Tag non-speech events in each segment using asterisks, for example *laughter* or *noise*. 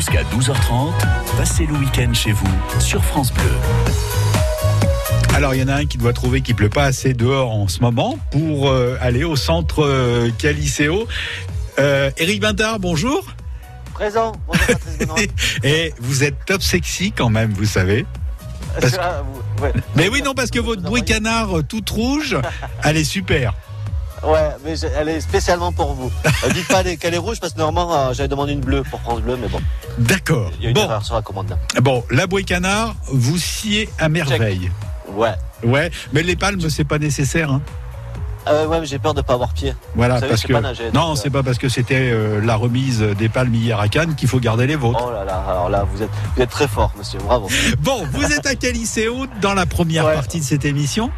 Jusqu'à 12h30, passez le week-end chez vous sur France Bleu. Alors, il y en a un qui doit trouver qu'il pleut pas assez dehors en ce moment pour euh, aller au centre euh, Caliceo. Euh, Eric Bintard, bonjour. Présent. Bonjour Patrice Benoît. *laughs* Et vous êtes top sexy quand même, vous savez. Parce que- Ah, vous- ouais. Mais oui, non, parce que votre bruit canard euh, toute rouge, *laughs* elle est super. Ouais, mais elle est spécialement pour vous. Euh, dites pas qu'elle est rouge parce que normalement euh, j'avais demandé une bleue pour France Bleu, mais bon, D'accord. il y a une Bon, erreur sur la commande là. bon, la canard, vous sciez à merveille. Ouais. Ouais, mais les palmes, c'est pas nécessaire. Hein. Euh, ouais, mais j'ai peur de pas avoir pied. Voilà, Vous savez, parce je sais que pas nager, non, donc, c'est euh, pas parce que c'était euh, la remise des palmes hier à Cannes qu'il faut garder les vôtres. Oh là là, alors là, vous êtes, vous êtes très fort, monsieur, bravo. Bon, vous êtes à Caliceo dans la première Ouais. partie de cette émission?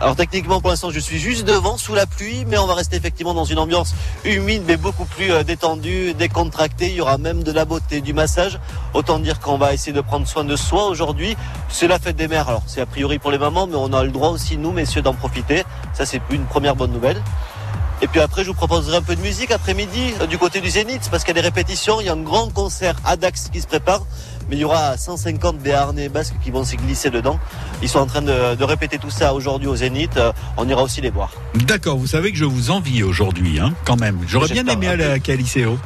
Alors techniquement, pour l'instant, je suis juste devant, sous la pluie, mais on va rester effectivement dans une ambiance humide, mais beaucoup plus euh, détendue, décontractée. Il y aura même de la beauté, du massage. Autant dire qu'on va essayer de prendre soin de soi aujourd'hui. C'est la fête des mères. Alors c'est a priori pour les mamans, mais on a le droit aussi, nous, messieurs, d'en profiter. Ça, c'est une première bonne nouvelle. Et puis après, je vous proposerai un peu de musique après-midi euh, du côté du Zénith, parce qu'il y a des répétitions. Il y a un grand concert à Dax qui se prépare. Mais il y aura 150 Béarnais basques qui vont se glisser dedans. Ils sont en train de, de répéter tout ça aujourd'hui au Zénith. Euh, On ira aussi les voir. D'accord, vous savez que je vous envie aujourd'hui, hein, quand même. J'aurais bien aimé aller à Caliceo.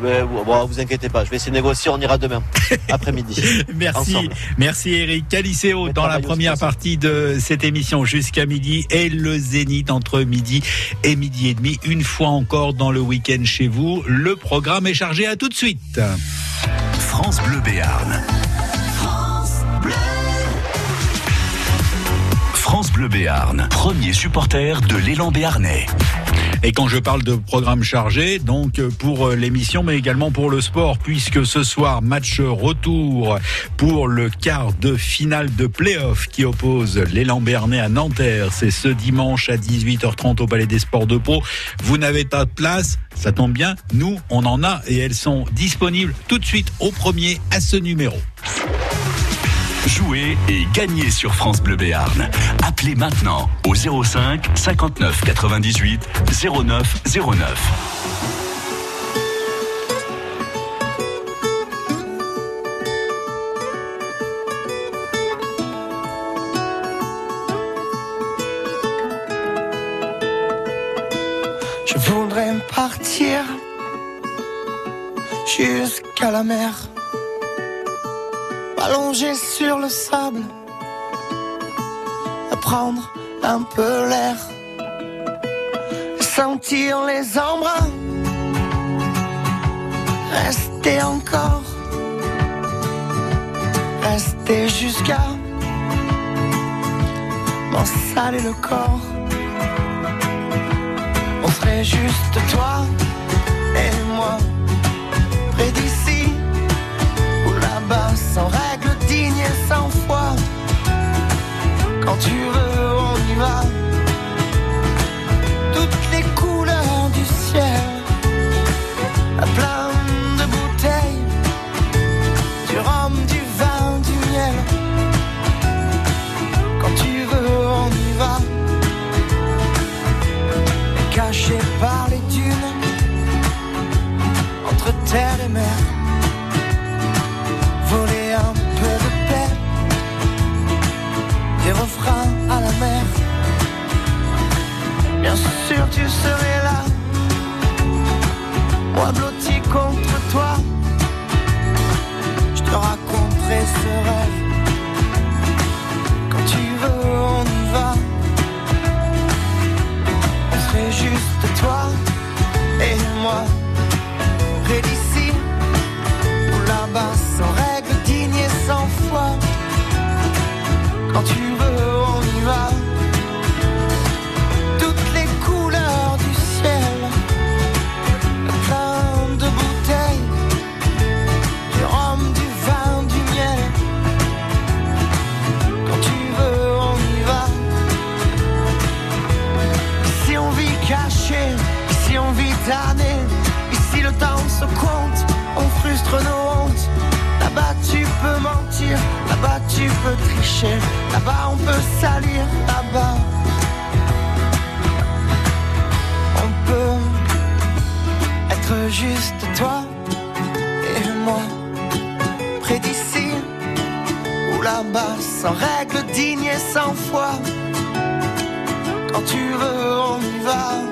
Mais bon, vous inquiétez pas, je vais essayer de négocier. On ira demain *laughs* après-midi. Merci, Ensemble. merci Eric. Caliceo dans la première partie de cette émission jusqu'à midi et le zénith entre midi et midi et demi. Une fois encore dans le week-end chez vous. Le programme est chargé. À tout de suite. France Bleu Béarn. France Bleu Béarn, premier supporter de l'élan béarnais. Et quand je parle de programme chargé, donc euh, pour euh, l'émission, mais également pour le sport, puisque ce soir, match retour pour le quart de finale de play-off qui oppose l'élan Bernay à Nanterre. C'est ce dimanche à 18h30 au Palais des Sports de Pau. Vous n'avez pas de place, ça tombe bien, nous, on en a et elles sont disponibles tout de suite au premier à ce numéro. Jouez et gagnez sur France Bleu Béarn. Appelez maintenant au 05 59 98 09 09. Je voudrais partir jusqu'à la mer, allongé sur le sable, à prendre un peu l'air, sentir les embruns, rester encore, rester jusqu'à m'en saler le corps. On serait juste toi Quand tu veux, on y va. Toutes les couleurs du ciel, tu serais là, moi blotti contre toi, je te raconterai ce rêve. Quand tu veux, on y va on serait juste toi et moi. Là-bas tu peux tricher, là-bas on peut salir, là-bas on peut être juste toi et moi, près d'ici ou là-bas, sans règle digne et sans foi. Quand tu veux, on y va.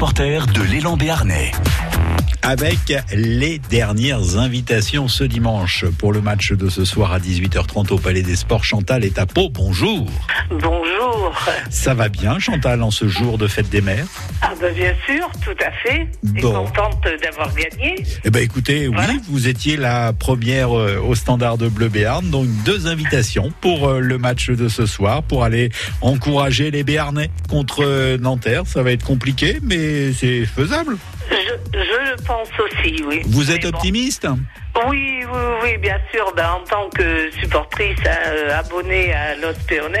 De l'élan béarnais. Avec les dernières invitations ce dimanche pour le match de ce soir à 18h30 au Palais des Sports. Chantal est à Pau. Bonjour. Bonjour. Ça va bien, Chantal, en ce jour de fête des mères? Ah ben bien sûr, tout à fait. Et Bon. contente d'avoir gagné. Eh ben écoutez, Voilà. oui, vous étiez la première euh, au standard de Bleu Béarn, donc deux invitations pour euh, le match de ce soir, pour aller encourager les Béarnais contre euh, Nanterre. Ça va être compliqué, mais c'est faisable. Je, je le pense aussi, oui. Vous êtes Mais bon. optimiste Oui, oui, oui, bien sûr. Ben, en tant que supportrice abonnée à Los Peones,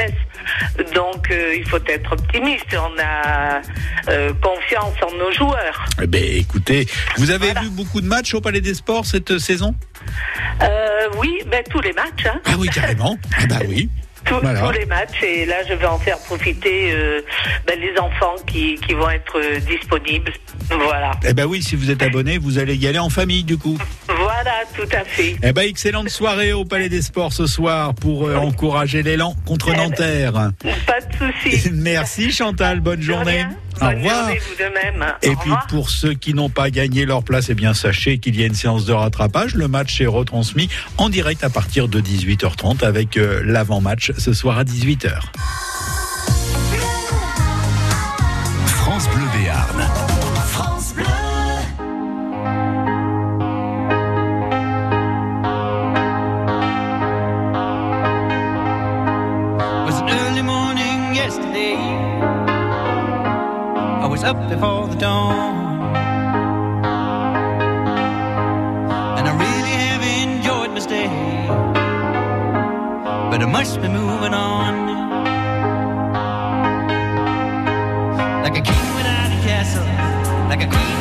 donc euh, il faut être optimiste. On a euh, confiance en nos joueurs. Eh ben écoutez, vous avez Voilà. vu beaucoup de matchs au Palais des Sports cette saison? Euh, oui, ben, tous les matchs. Hein. Ah oui, carrément. *laughs* Ah bah oui. Tous, Voilà. tous les matchs et là je vais en faire profiter euh, ben, les enfants qui, qui vont être euh, disponibles. Voilà. Eh ben oui, si vous êtes abonné, vous allez y aller en famille du coup. Voilà, tout à fait. Eh ben excellente soirée au Palais des Sports ce soir pour euh, encourager l'élan contre Eh ben, Nanterre. Pas de souci. *laughs* Merci Chantal, bonne De journée. rien. Au revoir. journée, vous de même. Et Au puis revoir. pour ceux qui n'ont pas gagné leur place, eh bien sachez qu'il y a une séance de rattrapage. Le match est retransmis en direct à partir de 18h30 avec euh, l'avant-match ce soir à 18h. France Bleu Béarn. France Bleu. was an early morning yesterday. Was up before the dawn. And I really have enjoyed my stay. But I must be moving on. Like a king without a castle, like a queen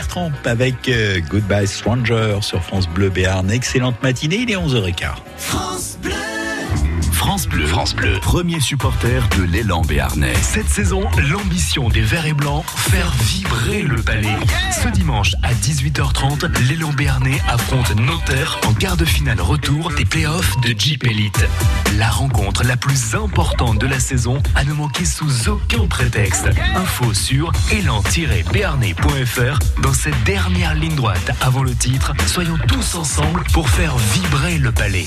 Tramp avec euh, Goodbye Stranger sur France Bleu Béarn. Excellente matinée, il est 11h15. Bleu. France Bleu, premier supporter de l'élan béarnais. Cette saison, l'ambition des Verts et Blancs, faire vibrer le palais. Ce dimanche à 18h30, l'élan béarnais affronte Nanterre en quart de finale retour des playoffs de Jeep Elite. La rencontre la plus importante de la saison à ne manquer sous aucun prétexte. Info sur élan-béarnais.fr dans cette dernière ligne droite avant le titre. Soyons tous ensemble pour faire vibrer le palais.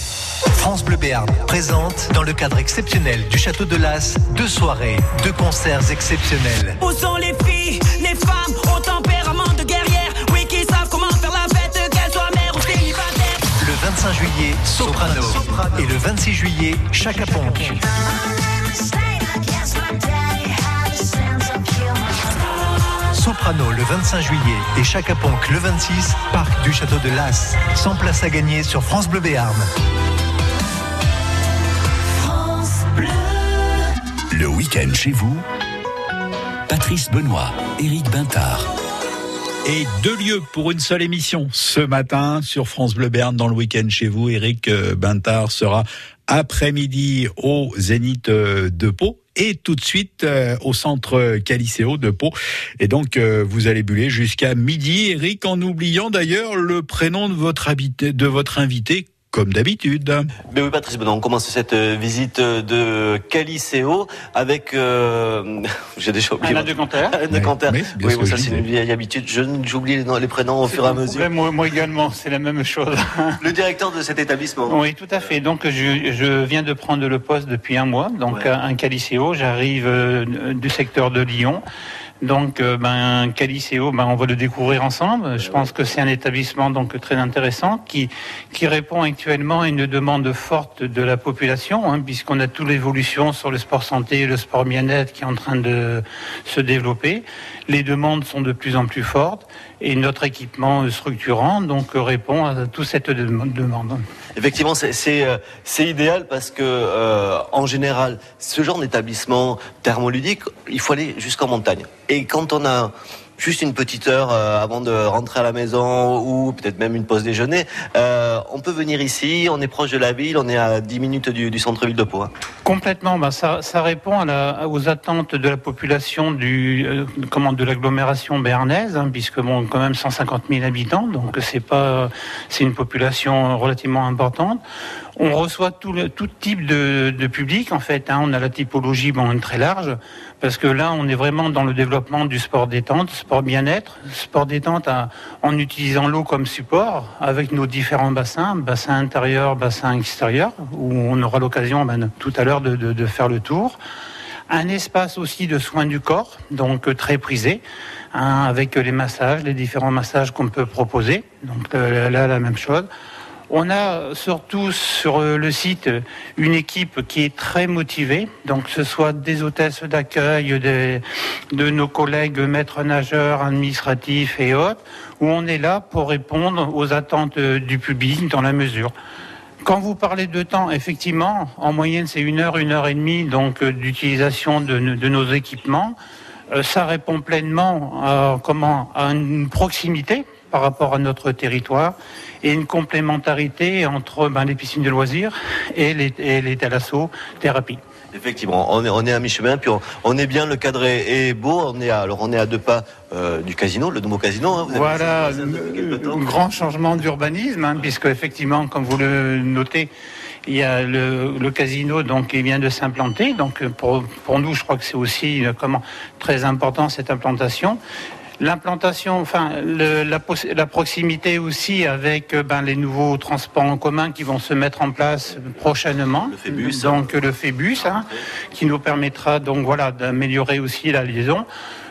France Bleu Béarn présente, dans le cadre exceptionnel du Château de Las, deux soirées, deux concerts exceptionnels. Où sont les filles, les femmes au tempérament de guerrière? Oui, qui savent comment faire la fête, qu'elles soient mères ou célibataires Le 25 juillet, Soprano. Et le 26 juillet, Chaka Ponk. Soprano le 25 juillet et Chaka Ponk le 26, parc du Château de Las. 100 places à gagner sur France Bleu Béarn. Le week-end chez vous, Patrice Benoît, Éric Bintard. Et deux lieux pour une seule émission ce matin sur France Bleu Béarn dans le week-end chez vous. Eric euh, Bintard sera après-midi au Zénith euh, de Pau et tout de suite euh, au centre Caliceo de Pau. Et donc vous allez buller jusqu'à midi, Eric, en oubliant d'ailleurs le prénom de votre invité comme d'habitude. Mais oui, Patrice Benoît, on commence cette euh, visite euh, de Caliceo avec. euh, *laughs* J'ai déjà oublié. Alain de Canter. Alain de Canter. oui, Oui, ce bon, ça c'est une vieille habitude. Je- J'oublie les, noms- les prénoms au fur et à mesure. Moi également, c'est la même chose. *laughs* Le directeur de cet établissement. oui, tout à fait. Donc, je, je viens de prendre le poste depuis un mois, donc Ouais. un Caliceo. J'arrive euh, du secteur de Lyon. Donc, euh, ben, Caliceo, ben, on va le découvrir ensemble. Je pense que c'est un établissement très intéressant qui répond actuellement à une demande forte de la population, hein, puisqu'on a toute l'évolution sur le sport santé le sport bien-être qui est en train de se développer. Les demandes sont de plus en plus fortes et notre équipement structurant donc répond à toute cette dem- demande. Effectivement, euh, c'est idéal parce que euh, en général, ce genre d'établissement thermoludique, il faut aller jusqu'en montagne. Et quand on a juste une petite heure euh, avant de rentrer à la maison ou peut-être même une pause déjeuner, euh, on peut venir ici, on est proche de la ville, on est à 10 minutes du, centre-ville de Pau. hein. Complètement. Ben, ça, répond aux attentes de la population euh, de l'agglomération béarnaise, hein, puisque bon, quand même 150 000 habitants, donc c'est pas, c'est une population relativement importante. On reçoit tout, le, type de, public en fait. hein. On a la typologie bon, très large, parce que là, on est vraiment dans le développement du sport détente, sport bien-être, sport détente en utilisant l'eau comme support, avec nos différents bassins, bassin intérieur, bassin extérieur, où on aura l'occasion ben, tout à l'heure de faire le tour. Un espace aussi de soins du corps, donc euh, très prisé, hein, avec les massages, les différents massages qu'on peut proposer. Donc euh, là, la même chose. On a surtout sur le site une équipe qui est très motivée, donc ce soit des hôtesses d'accueil, de nos collègues maîtres nageurs, administratifs et autres, où on est là pour répondre aux attentes du public dans la mesure. Quand vous parlez de temps, effectivement, en moyenne c'est une heure, une heure et demie donc euh, d'utilisation de, de nos équipements. Euh, ça répond pleinement à, comment, à une proximité par rapport à notre territoire et une complémentarité entre ben, les piscines de loisirs et les, et les. Effectivement, on est, on est à mi-chemin, puis on, on est bien, le cadre est, est beau. On est à, alors on est à deux pas euh, du casino, le nouveau casino. hein, vous Voilà, un grand changement d'urbanisme, hein, puisque effectivement, comme vous le notez, il y a le, le casino donc qui vient de s'implanter. Donc pour, pour nous, je crois que c'est aussi euh, comment très important cette implantation. L'implantation, enfin le- la, proximité aussi avec euh, ben, les nouveaux transports en commun qui vont se mettre en place prochainement. Le Phébus. Donc le Phébus, hein, qui nous permettra donc voilà d'améliorer aussi la liaison.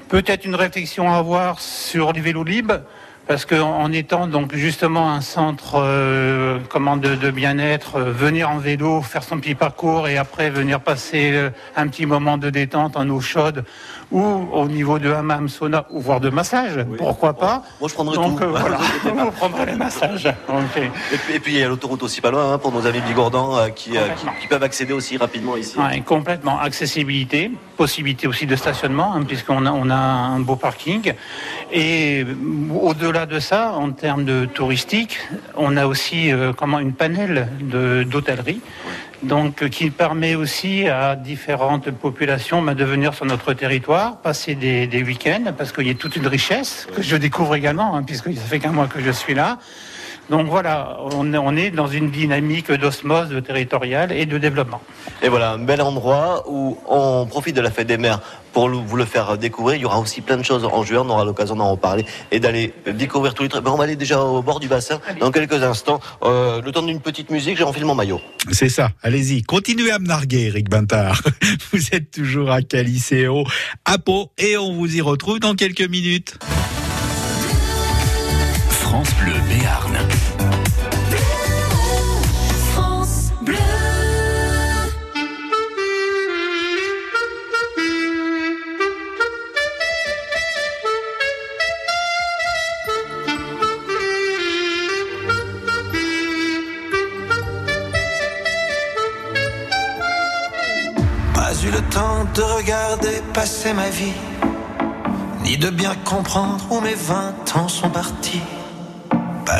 Peut-être une réflexion à avoir sur les vélos libres. Parce qu'en en étant donc justement un centre euh, comment de, de bien-être, euh, venir en vélo, faire son petit parcours et après venir passer euh, un petit moment de détente en eau chaude ou au niveau de hammam, sauna ou voire de massage, pourquoi pas Moi, je prendrai Donc tout. *laughs* voilà, *laughs* vous prendrez les massages. Et puis, et puis, il y a l'autoroute aussi pas loin hein, pour nos amis bigordans qui, qui, qui peuvent accéder aussi rapidement ici. Ouais, complètement. Accessibilité, possibilité aussi de stationnement, hein, puisqu'on a, on a un beau parking. Et au-delà de ça, en termes de touristique, on a aussi euh, comment une panel d'hôtellerie. Donc, euh, qui permet aussi à différentes populations bah, de venir sur notre territoire, passer des, des week-ends, parce qu'il y a toute une richesse que je découvre également, hein, puisque ça fait qu'un mois que je suis là. Donc voilà, on, est- on est dans une dynamique d'osmose territoriale et de développement. Et voilà, un bel endroit où on profite de la fête des mers pour vous le faire découvrir. Il y aura aussi plein de choses en juin, on aura l'occasion d'en reparler et d'aller découvrir tous les trucs. Ben, on va aller déjà au bord du bassin dans quelques instants. Euh, le temps d'une petite musique, j'ai enfilé mon maillot. C'est ça, allez-y, continuez à me narguer, Eric Bintard. *laughs* Vous êtes toujours à Caliceo, à Pau, et on vous y retrouve dans quelques minutes. France Bleu Béarn. France Bleu. Pas eu le temps de regarder passer ma vie, ni de bien comprendre où mes vingt ans sont partis.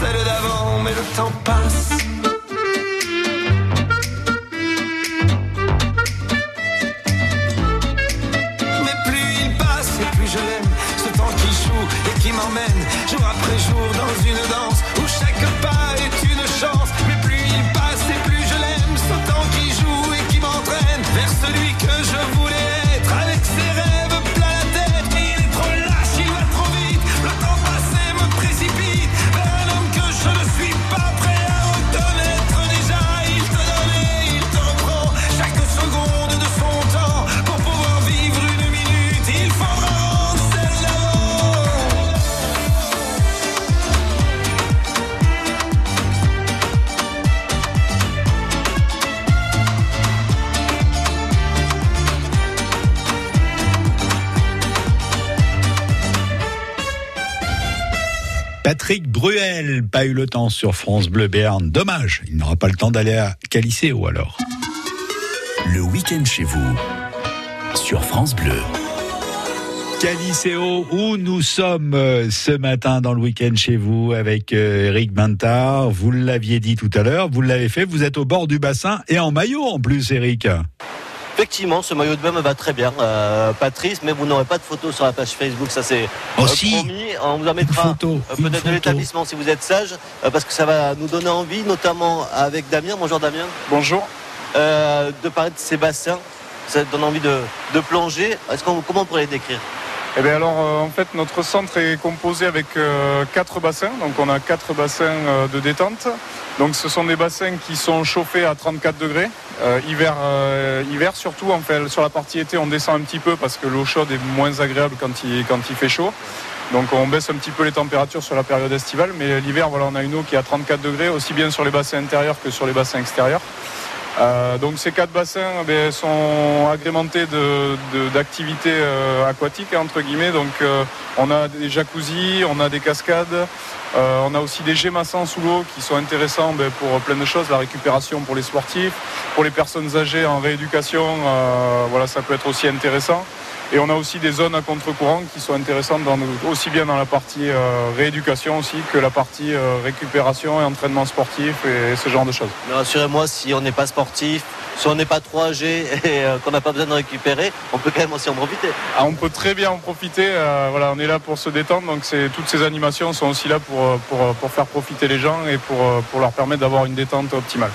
celle d'avant. Mais le temps passe. Eu le temps sur France Bleu Béarn. Dommage, il n'aura pas le temps d'aller à Calicéo alors. Le week-end chez vous sur France Bleu. Calicéo, où nous sommes euh, ce matin dans le week-end chez vous avec euh, Eric Bintard. Vous l'aviez dit tout à l'heure, vous l'avez fait, vous êtes au bord du bassin et en maillot en plus, Eric. Effectivement, ce maillot de bain me va très bien, euh, Patrice, mais vous n'aurez pas de photo sur la page Facebook, ça c'est Oh, euh, si. promis. On vous en mettra euh, peut-être de l'établissement si vous êtes sage, euh, parce que ça va nous donner envie, notamment avec Damien. Bonjour Damien. Bonjour. Euh, de parler de ces bassins, ça donne envie de, de plonger. Est-ce qu'on, comment on pourrait les décrire? Eh bien alors euh, en fait notre centre est composé avec euh, quatre bassins, donc on a quatre bassins euh, de détente. Donc ce sont des bassins qui sont chauffés à 34 degrés. Hiver, hiver surtout, en fait, sur la partie été on descend un petit peu parce que l'eau chaude est moins agréable quand il, quand il fait chaud. Donc on baisse un petit peu les températures sur la période estivale, mais l'hiver voilà on a une eau qui est à 34 degrés, aussi bien sur les bassins intérieurs que sur les bassins extérieurs. Euh, donc ces quatre bassins eh sont agrémentés de- de- d'activités euh, aquatiques entre guillemets. Donc euh, on a des jacuzzis, on a des cascades, on a aussi des jets massants sous l'eau qui sont intéressants ben, pour plein de choses, la récupération pour les sportifs, pour les personnes âgées en rééducation, voilà ça peut être aussi intéressant. Et on a aussi des zones à contre-courant qui sont intéressantes dans- aussi bien dans la partie euh, rééducation aussi que la partie euh, récupération et entraînement sportif et ce genre de choses. Mais Rassurez-moi, si on n'est pas sportif, si on n'est pas trop âgé *laughs* et euh, qu'on n'a pas besoin de récupérer, on peut quand même aussi en profiter. Ah, on peut très bien en profiter. voilà, on est là pour se détendre. Donc toutes ces animations sont aussi là pour, pour, pour faire profiter les gens et pour, pour leur permettre d'avoir une détente optimale.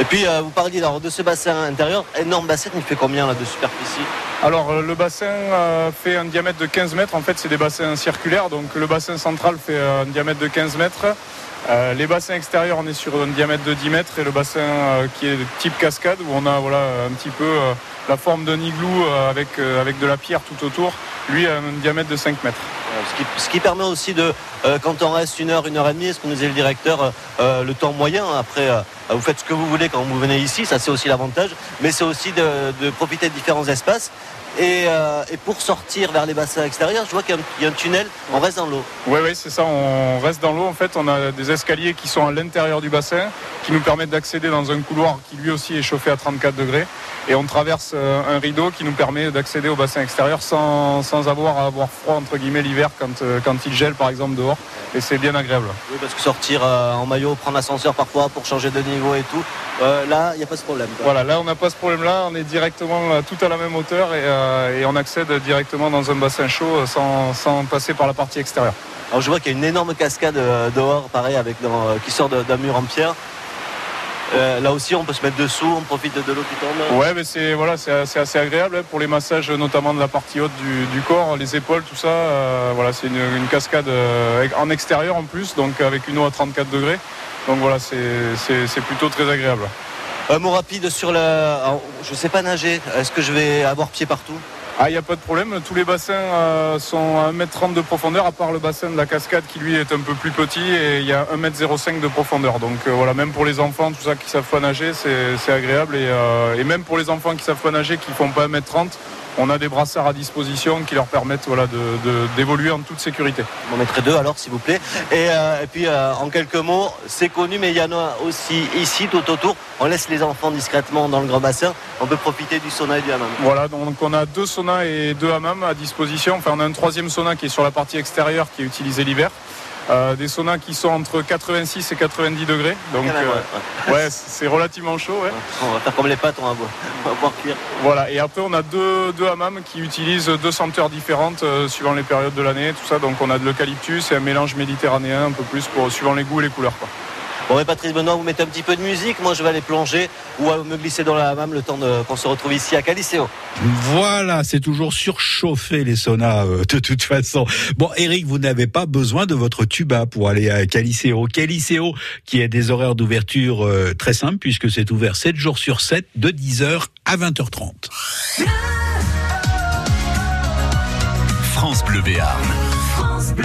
Et puis vous parliez alors, de ce bassin intérieur, énorme bassin, il fait combien là de superficie? Alors euh, le bassin euh, fait un diamètre de 15 mètres. En fait, c'est des bassins circulaires. Donc le bassin central fait euh, un diamètre de 15 mètres. Euh, les bassins extérieurs, on est sur un diamètre de 10 mètres et le bassin euh, qui est de type cascade où on a voilà un petit peu euh, la forme d'un igloo avec avec de la pierre tout autour. Lui a un diamètre de 5 mètres. Ce, qui, ce qui permet aussi de, quand on reste une heure, une heure et demie, ce qu'on disait le directeur, le temps moyen, après vous faites ce que vous voulez quand vous venez ici, ça c'est aussi l'avantage, mais c'est aussi de, de profiter de différents espaces. Et, euh, et pour sortir vers les bassins extérieurs, je vois qu'il y a un- tunnel, on reste dans l'eau. Oui, oui, c'est ça. On reste dans l'eau. En fait, on a des escaliers qui sont à l'intérieur du bassin, qui nous permettent d'accéder dans un couloir qui lui aussi est chauffé à 34 degrés. Et on traverse euh, un rideau qui nous permet d'accéder au bassin extérieur sans, sans avoir à avoir froid, entre guillemets, l'hiver quand, euh, quand il gèle, par exemple, dehors. Et c'est bien agréable. Oui, parce que sortir euh, en maillot, prendre l'ascenseur parfois pour changer de niveau et tout, Euh, là, il n'y a pas ce problème. quoi. Voilà, là on n'a pas ce problème-là, on est directement tout à la même hauteur et, euh, et on accède directement dans un bassin chaud sans, sans passer par la partie extérieure. Alors je vois qu'il y a une énorme cascade euh, dehors, pareil, avec dans- euh, qui sort d'un mur en pierre. Euh, là aussi, on peut se mettre dessous, on profite de, de l'eau qui tombe. Ouais, mais c'est voilà, c'est c'est assez agréable hein, pour les massages, notamment de la partie haute du, du corps, les épaules, tout ça. euh, voilà, c'est une, une cascade euh, en extérieur en plus, donc avec une eau à 34 degrés. Donc voilà, c'est plutôt très agréable. Un mot rapide sur alors, je sais pas nager. Est-ce que je vais avoir pied partout? Ah, il n'y a pas de problème. Tous les bassins euh, sont à 1m30 de profondeur, à part le bassin de la cascade qui lui est un peu plus petit et il y a 1m05 de profondeur. Donc euh, voilà, même pour les enfants, tout ça qui savent pas nager, c'est agréable. Et, euh, et même pour les enfants qui savent pas nager, qui font pas 1m30, on a des brassards à disposition qui leur permettent voilà, d'évoluer de, d'évoluer en toute sécurité. On mettrait deux alors, s'il vous plaît. Et, euh, et puis, euh, en quelques mots, c'est connu, mais il y en a aussi ici, tout autour. On laisse les enfants discrètement dans le grand bassin. On peut profiter du sauna et du hammam. Voilà, donc on a deux saunas et deux hammams à disposition. Enfin, on a un troisième sauna qui est sur la partie extérieure qui est utilisé l'hiver. Euh, des saunas qui sont entre 86 et 90 degrés. Donc, même, euh, ouais, c'est relativement chaud. ouais. On va faire comme les pâtes, on va boire, on va boire cuire. Voilà, et après on a deux, deux hammams qui utilisent deux senteurs différentes euh, suivant les périodes de l'année, tout ça. Donc on a de l'eucalyptus et un mélange méditerranéen un peu plus pour suivant les goûts et les couleurs. Quoi. Bon, mais Patrice Benoît, vous mettez un petit peu de musique. Moi, je vais aller plonger ou me glisser dans la hammam le temps de- qu'on se retrouve ici à Caliceo. Voilà, c'est toujours surchauffé les saunas euh, de toute façon. Bon, Eric, vous n'avez pas besoin de votre tuba pour aller à Caliceo. Caliceo qui a des horaires d'ouverture euh, très simples puisque c'est ouvert 7 jours sur 7 de 10h à 20h30. France Bleu Béarn. France Bleu.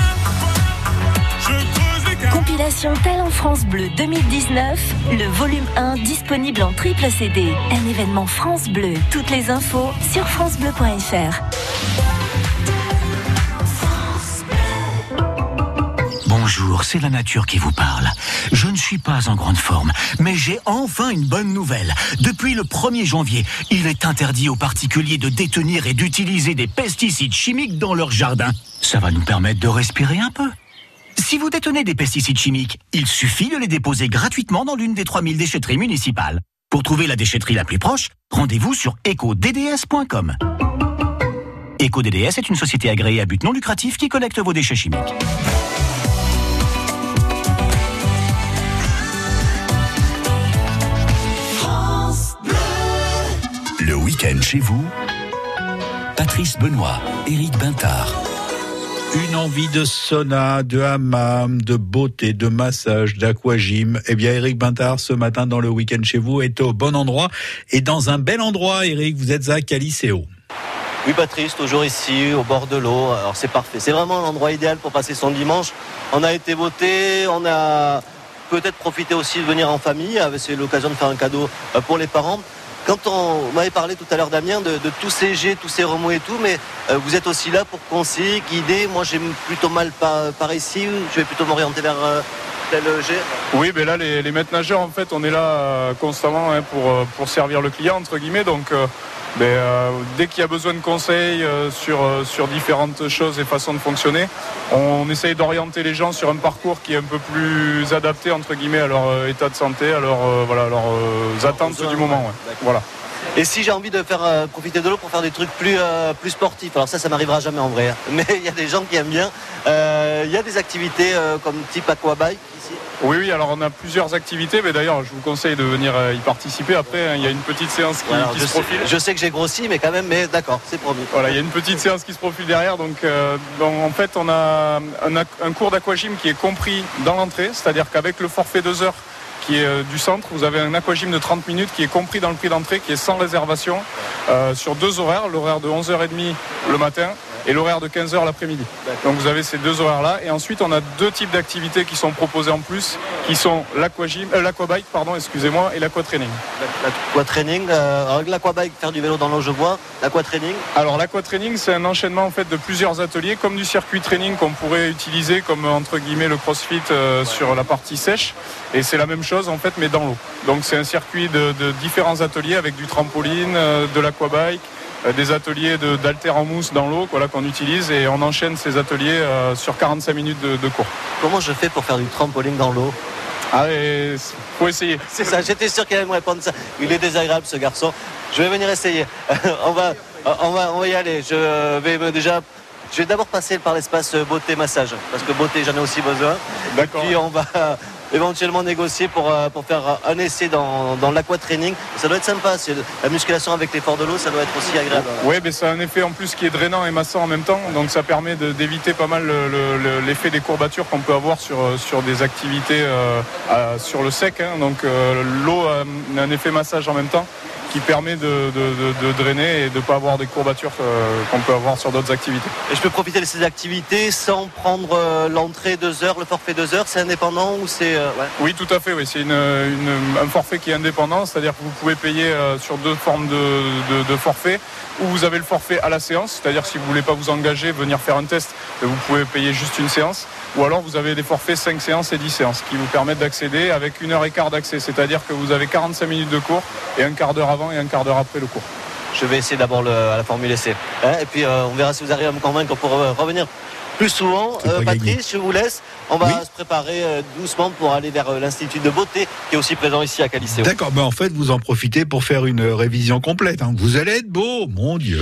Compilation Talent France Bleu 2019, le volume 1 disponible en triple CD. Un événement France Bleu. Toutes les infos sur francebleu.fr. Bonjour, c'est la nature qui vous parle. Je ne suis pas en grande forme, mais j'ai enfin une bonne nouvelle. Depuis le 1er janvier, il est interdit aux particuliers de détenir et d'utiliser des pesticides chimiques dans leur jardin. Ça va nous permettre de respirer un peu. Si vous détenez des pesticides chimiques, il suffit de les déposer gratuitement dans l'une des 3000 déchetteries municipales. Pour trouver la déchetterie la plus proche, rendez-vous sur ecodds.com. EcoDDS est une société agréée à but non lucratif qui collecte vos déchets chimiques. Le week-end chez vous, Patrice Benoît, Éric Bintard. Une envie de sauna, de hammam, de beauté, de massage, d'aquagym. Eh bien, Eric Bintard, ce matin dans le week-end chez vous, est au bon endroit et dans un bel endroit. Eric, vous êtes à Caliceo. Oui, Patrice, toujours ici, au bord de l'eau. Alors, c'est parfait. C'est vraiment l'endroit idéal pour passer son dimanche. On a été voté, on a peut-être profité aussi de venir en famille. C'est l'occasion de faire un cadeau euh, pour les parents. Quand on m'avez parlé tout à l'heure, Damien, de, tous ces jets, tous ces remous et tout, mais euh, vous êtes aussi là pour conseiller, guider. Moi, j'ai plutôt mal par, par ici. Je vais plutôt m'orienter vers euh, tel jet. Oui, mais là, les, les maîtres nageurs, en fait, on est là euh, constamment hein, pour, euh, pour servir le client, entre guillemets. Donc, euh, ben, euh, dès qu'il y a besoin de conseils euh, sur, sur différentes choses et façons de fonctionner, on essaye d'orienter les gens sur un parcours qui est un peu plus adapté, entre guillemets, à leur état de santé, à leur, voilà, à leurs attentes du moment. ouais. Voilà. Et si j'ai envie de faire euh, profiter de l'eau pour faire des trucs plus, euh, plus sportifs, alors ça, ça m'arrivera jamais en vrai. hein. *laughs* Mais il y a des gens qui aiment bien. Euh, Il y a des activités comme type aquabike ici. Oui, oui, alors on a plusieurs activités, mais d'ailleurs, je vous conseille de venir y participer. Après, hein, il y a une petite séance qui, Voilà, qui je, se sais, profile. je sais que j'ai grossi, mais quand même, mais d'accord, c'est promis. Voilà, il y a une petite séance qui se profile derrière. Donc, donc, en fait, on a un, un cours d'aquagym qui est compris dans l'entrée, c'est-à-dire qu'avec le forfait 2 heures qui est euh, du centre, vous avez un aquagym de 30 minutes qui est compris dans le prix d'entrée, qui est sans réservation, euh, sur deux horaires, l'horaire de 11h30 le matin et l'horaire de 15h l'après-midi. Donc vous avez ces deux horaires-là. Et ensuite, on a deux types d'activités qui sont proposées en plus, qui sont euh, l'aquabike, pardon, excusez-moi, et l'aquatraining. L'aquatraining, euh, l'aquabike, faire du vélo dans l'eau, je vois. L'aquatraining, Alors l'aquatraining, c'est un enchaînement en fait de plusieurs ateliers, comme du circuit training qu'on pourrait utiliser comme entre guillemets le CrossFit euh, sur la partie sèche. Et c'est la même chose en fait, mais dans l'eau. Donc c'est un circuit de, de différents ateliers avec du trampoline, euh, de l'aquabike, des ateliers de- d'haltères en mousse dans l'eau, voilà qu'on utilise et on enchaîne ces ateliers euh, sur 45 minutes de, de cours. comment je fais pour faire du trampoline dans l'eau? Ah, et faut essayer. *laughs* C'est ça, j'étais sûr qu'il allait me répondre ça. Il est désagréable ce garçon. Je vais venir essayer. *laughs* on, va, on, va, on va y aller. Je vais me déjà. Je vais d'abord passer par l'espace beauté massage. Parce que beauté, j'en ai aussi besoin. D'accord. Puis on va éventuellement négocier pour, euh, faire un essai dans, l'aquatraining. Ça doit être sympa. La musculation avec l'effort de l'eau, ça doit être aussi agréable. Oui, mais ça a un effet en plus qui est drainant et massant en même temps, donc ça permet d'éviter pas mal le- le- le- l'effet des courbatures qu'on peut avoir sur, euh, des activités euh, sur le sec. hein. Donc euh, l'eau a un effet massage en même temps qui permet de, de- de- de drainer et de ne pas avoir des courbatures euh, qu'on peut avoir sur d'autres activités. Et je peux profiter de ces activités sans prendre euh, l'entrée deux heures, le forfait deux heures. C'est indépendant ou c'est. euh, ouais. Oui, tout à fait. Oui. C'est une, une- un forfait qui est indépendant, c'est-à-dire que vous pouvez payer sur deux formes de, forfait. Ou vous avez le forfait à la séance, c'est-à-dire si vous voulez pas vous engager, venir faire un test, vous pouvez payer juste une séance. Ou alors vous avez des forfaits 5 séances et 10 séances qui vous permettent d'accéder avec une heure et quart d'accès, c'est-à-dire que vous avez 45 minutes de cours et un quart d'heure avant et un quart d'heure après le cours. Je vais essayer d'abord à la formule essai. Hein, et puis euh, on verra si vous arrivez à me convaincre pour euh, revenir plus souvent. Euh. Patrice, je vous laisse. On va Oui. se préparer euh, doucement pour aller vers euh, l'Institut de beauté qui est aussi présent ici à Caliceo. D'accord, ben en fait, vous en profitez pour faire une révision complète. hein. Vous allez être beau, mon Dieu.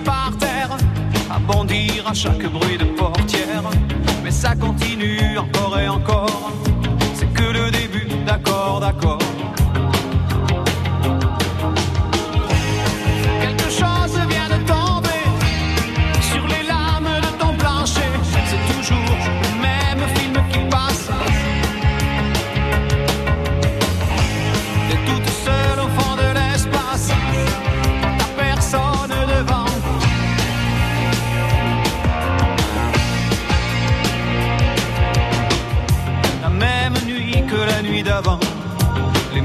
à chaque bruit de portière. Mais ça continue encore et encore. C'est que le début, d'accord, d'accord.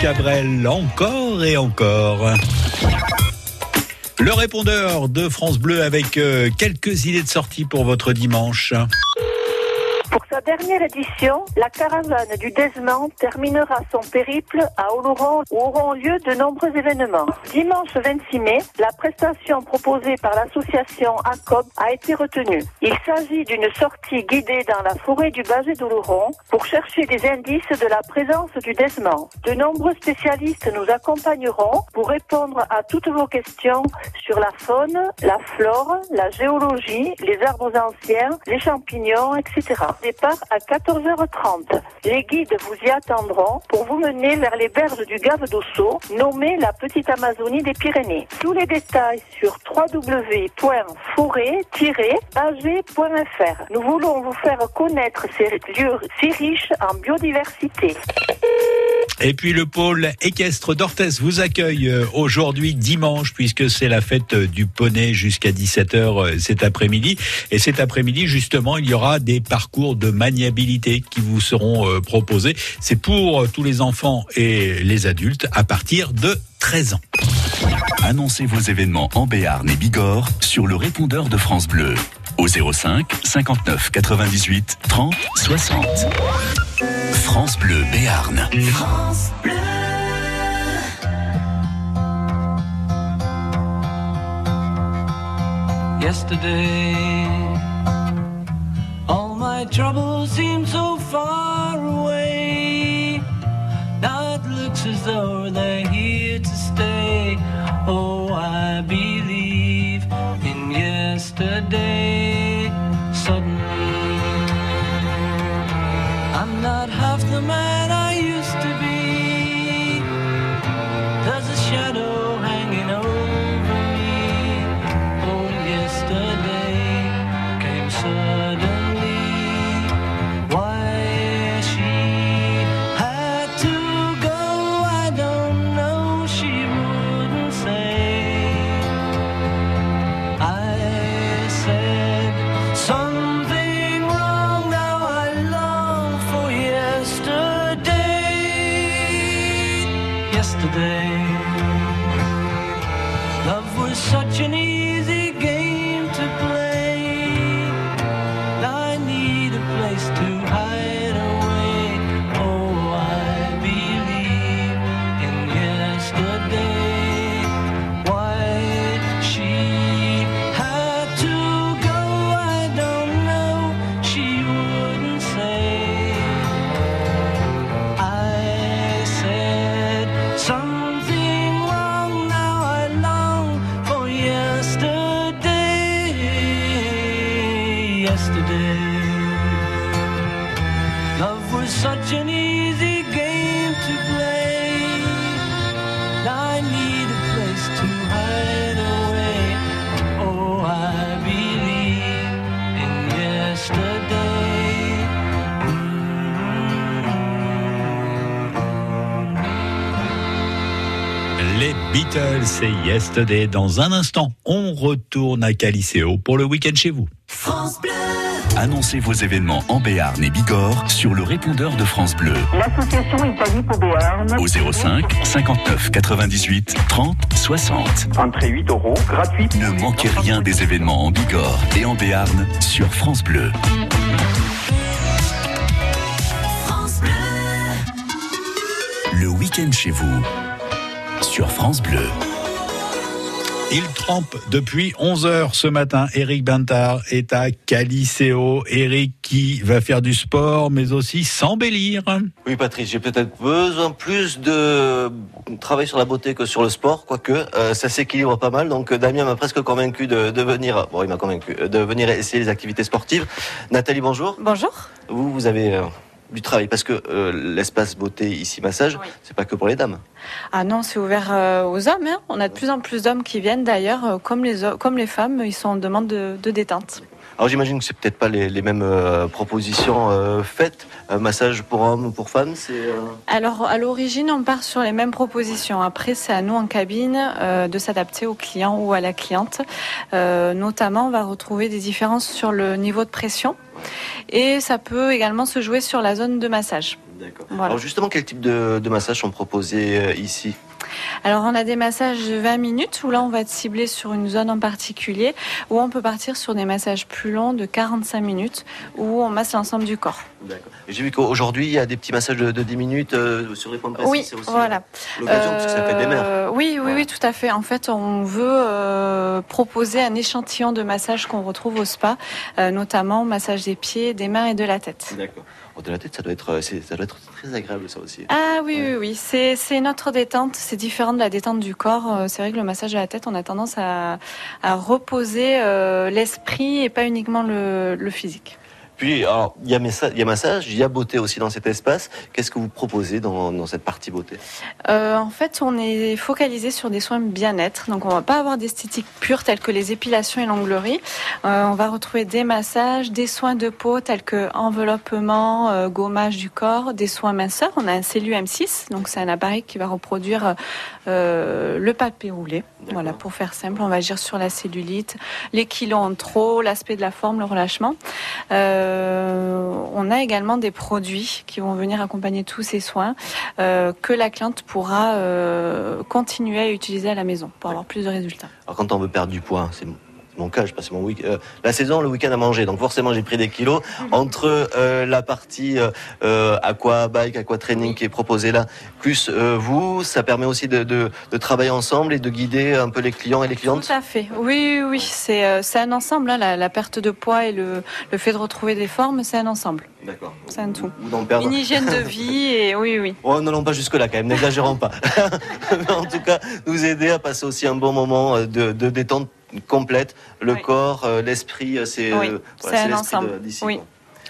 Cabrel, encore et encore. Le répondeur de France Bleu avec euh, quelques idées de sortie pour votre dimanche. Sa dernière édition, la caravane du Desmant terminera son périple à Oloron où auront lieu de nombreux événements. Dimanche 26 mai, la prestation proposée par l'association ACOB a été retenue. Il s'agit d'une sortie guidée dans la forêt du Baget d'Oloron pour chercher des indices de la présence du Desmant. De nombreux spécialistes nous accompagneront pour répondre à toutes vos questions sur la faune, la flore, la géologie, les arbres anciens, les champignons, etc. À 14h30. Les guides vous y attendront pour vous mener vers les berges du Gave d'Osso, nommée la Petite Amazonie des Pyrénées. Tous les détails sur www.forêt-ag.fr. Nous voulons vous faire connaître ces lieux si riches en biodiversité. Et puis le pôle équestre d'Orthès vous accueille euh, aujourd'hui dimanche puisque c'est la fête euh, du poney jusqu'à 17h euh, cet après-midi. Et cet après-midi justement il y aura des parcours de maniabilité qui vous seront euh, proposés. C'est pour euh, tous les enfants et les adultes à partir de 13 ans. Annoncez vos événements en Béarn et Bigorre sur le répondeur de France Bleu au 05 59 98 30 60. France Bleu Béarn. France Bleu. yesterday. My troubles so far away. Now it looks as though Et Yesterday. Dans un instant, on retourne à Caliceo pour le week-end chez vous. France Bleu. Annoncez vos événements en Béarn et Bigorre sur le répondeur de France Bleu L'association Italie pour Béarn. au 05 59 98 30 60. Entrée 8 euros, gratuit. Ne manquez rien des événements en Bigorre et en Béarn sur France Bleu. France Bleu. Le week-end chez vous sur France Bleu. Il trempe depuis 11 heures ce matin. Eric Bintard est à Caliceo. Eric qui va faire du sport, mais aussi s'embellir. Oui, Patrice, j'ai peut-être besoin plus de travail sur la beauté que sur le sport, quoique euh, ça s'équilibre pas mal. Donc euh, Damien m'a presque convaincu de, de venir, bon, il m'a convaincu euh, de venir essayer les activités sportives. Nathalie, bonjour. Bonjour. Vous, vous avez euh, du travail parce que euh, l'espace beauté ici massage, c'est pas que pour les dames. Ah non, c'est ouvert euh, aux hommes. hein. On a de plus en plus d'hommes qui viennent d'ailleurs, euh, comme les, comme les femmes, ils sont en demande de, de détente. Alors j'imagine que c'est peut-être pas les, mêmes euh, propositions euh, faites. Massage pour hommes ou pour femmes, euh, Alors à l'origine, on part sur les mêmes propositions. Après, c'est à nous en cabine de s'adapter au client ou à la cliente. Notamment, on va retrouver des différences sur le niveau de pression. Et ça peut également se jouer sur la zone de massage. Voilà. Alors justement, quel type de, de massage sont proposés euh, ici? Alors on a des massages de 20 minutes où là on va être ciblé sur une zone en particulier, ou on peut partir sur des massages plus longs de 45 minutes où on masse l'ensemble du corps. J'ai vu qu'aujourd'hui, il y a des petits massages de, de 10 minutes euh, sur les points précis. Oui, c'est aussi voilà. l'occasion, parce que ça fait des mères. Euh, Oui, oui, oui, tout à fait. En fait, on veut euh, proposer un échantillon de massages qu'on retrouve au spa, euh, notamment massage des pieds, des mains et de la tête. D'accord. De la tête, ça doit être, euh, ça doit être très agréable, ça aussi. Ah oui, oui, oui, c'est notre détente, c'est différent de la détente du corps. Euh, C'est vrai que le massage de la tête, on a tendance à, à reposer euh, l'esprit et pas uniquement le physique. Puis, alors, il y, a y massage, il y a beauté aussi dans cet espace. Qu'est-ce que vous proposez dans, dans cette partie beauté? Euh, en fait, on est focalisé sur des soins bien-être. Donc, on va pas avoir d'esthétique pure telles que les épilations et l'onglerie. Euh, on va retrouver des massages, des soins de peau tels que enveloppement, euh, gommage du corps, des soins minceurs. On a un Cellu M6, donc c'est un appareil qui va reproduire le papé roulé. Voilà, pour faire simple, on va agir sur la cellulite, les kilos en trop, l'aspect de la forme, le relâchement. Euh, on a également des produits qui vont venir accompagner tous ces soins euh, que la cliente pourra euh, continuer à utiliser à la maison pour avoir plus de résultats. Alors quand on veut perdre du poids, c'est mon cas, je passe mon week euh, la saison, le week-end à manger. Donc forcément, j'ai pris des kilos entre euh, la partie euh, euh, aqua bike, aqua training qui est proposée là, plus vous. Ça permet aussi de, de, de travailler ensemble et de guider un peu les clients et les clientes? Tout à fait. Oui, oui, oui. C'est c'est un ensemble. hein. La, la perte de poids et le, le fait de retrouver des formes, c'est un ensemble. D'accord. C'est un tout. Ou d'en perdre. Une hygiène de vie et *laughs* oui, oui. Oh, n'allons pas jusque-là quand même, n'exagérons pas. *laughs* Mais en tout cas, nous aider à passer aussi un bon moment de, de détente complète, le corps, euh, l'esprit, euh, c'est Oui, euh, c'est voilà, un ensemble. de-. Oui.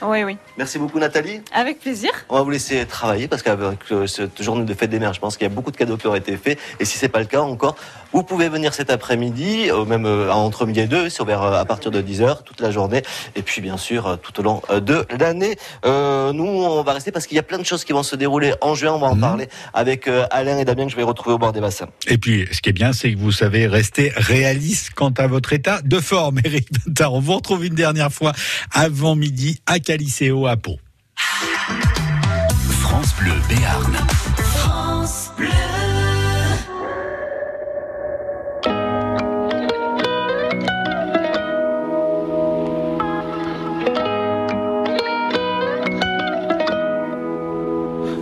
Oui, oui. Merci beaucoup Nathalie. Avec plaisir. On va vous laisser travailler parce qu'avec euh, cette journée de fête des mères, je pense qu'il y a beaucoup de cadeaux qui ont été faits. Et si c'est pas le cas encore, vous pouvez venir cet après-midi, euh, même euh, entre midi et deux, c'est ouvert à partir de 10h toute la journée. Et puis bien sûr tout au long de l'année. Euh, nous, on va rester parce qu'il y a plein de choses qui vont se dérouler en juin. On va en parler avec Alain et Damien que je vais retrouver au bord des bassins. Et puis, ce qui est bien, c'est que vous savez rester réaliste quant à votre état de forme, *laughs* Eric Bintard. On vous retrouve une dernière fois avant midi à Caliceo à Pau. France Bleu Béarn. France Bleu.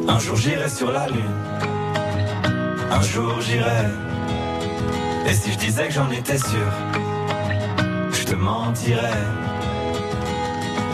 Un jour j'irai sur la lune. Un jour j'irai. Et si je disais que j'en étais sûr, je te mentirais.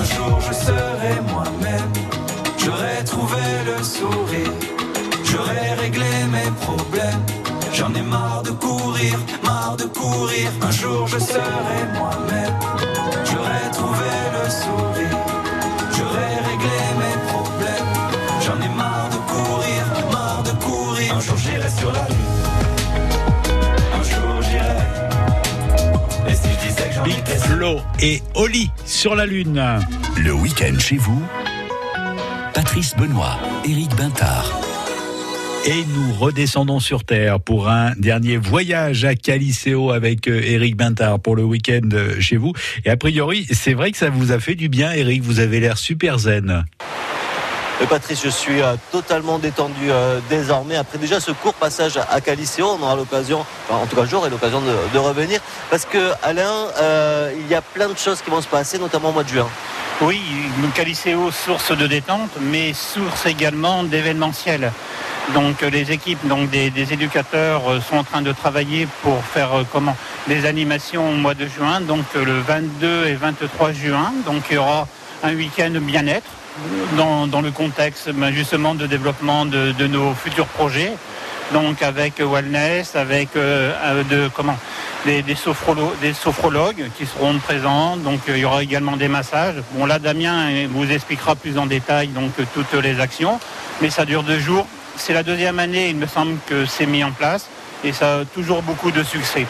Un jour je serai moi-même, j'aurai trouvé le sourire, j'aurai réglé mes problèmes. J'en ai marre de courir, marre de courir. Un jour je serai moi-même, j'aurai trouvé le sourire, j'aurai réglé mes problèmes. J'en ai marre de courir, marre de courir. Un jour j'irai sur la lune, un jour j'irai. Et si je disais que j'en étais et Oli sur la Lune. Le week-end chez vous, Patrice Benoît, Éric Bintard. Et nous redescendons sur Terre pour un dernier voyage à Caliceo avec euh, Eric Bintard pour le week-end euh, chez vous. Et a priori, c'est vrai que ça vous a fait du bien, Eric. Vous avez l'air super zen. Et Patrice, je suis euh, totalement détendu euh, désormais. Après déjà ce court passage à Caliceo, on aura l'occasion, en tout cas j'aurai l'occasion de, revenir. Parce que Alain, euh, il y a plein de choses qui vont se passer, notamment au mois de juin. Oui, Caliceo, source de détente, mais source également d'événementiel. Donc euh, les équipes donc des, éducateurs euh, sont en train de travailler pour faire euh, comment des animations au mois de juin, donc euh, le 22 et 23 juin. Donc il y aura un week-end bien-être dans, le contexte ben, justement de développement de, nos futurs projets. Donc avec wellness, avec euh, euh, des, des, sophrolo- des sophrologues qui seront présents. Donc euh, il y aura également des massages. Bon là Damien euh, vous expliquera plus en détail donc euh, toutes les actions, mais ça dure deux jours. C'est la deuxième année, il me semble que c'est mis en place et ça a toujours beaucoup de succès.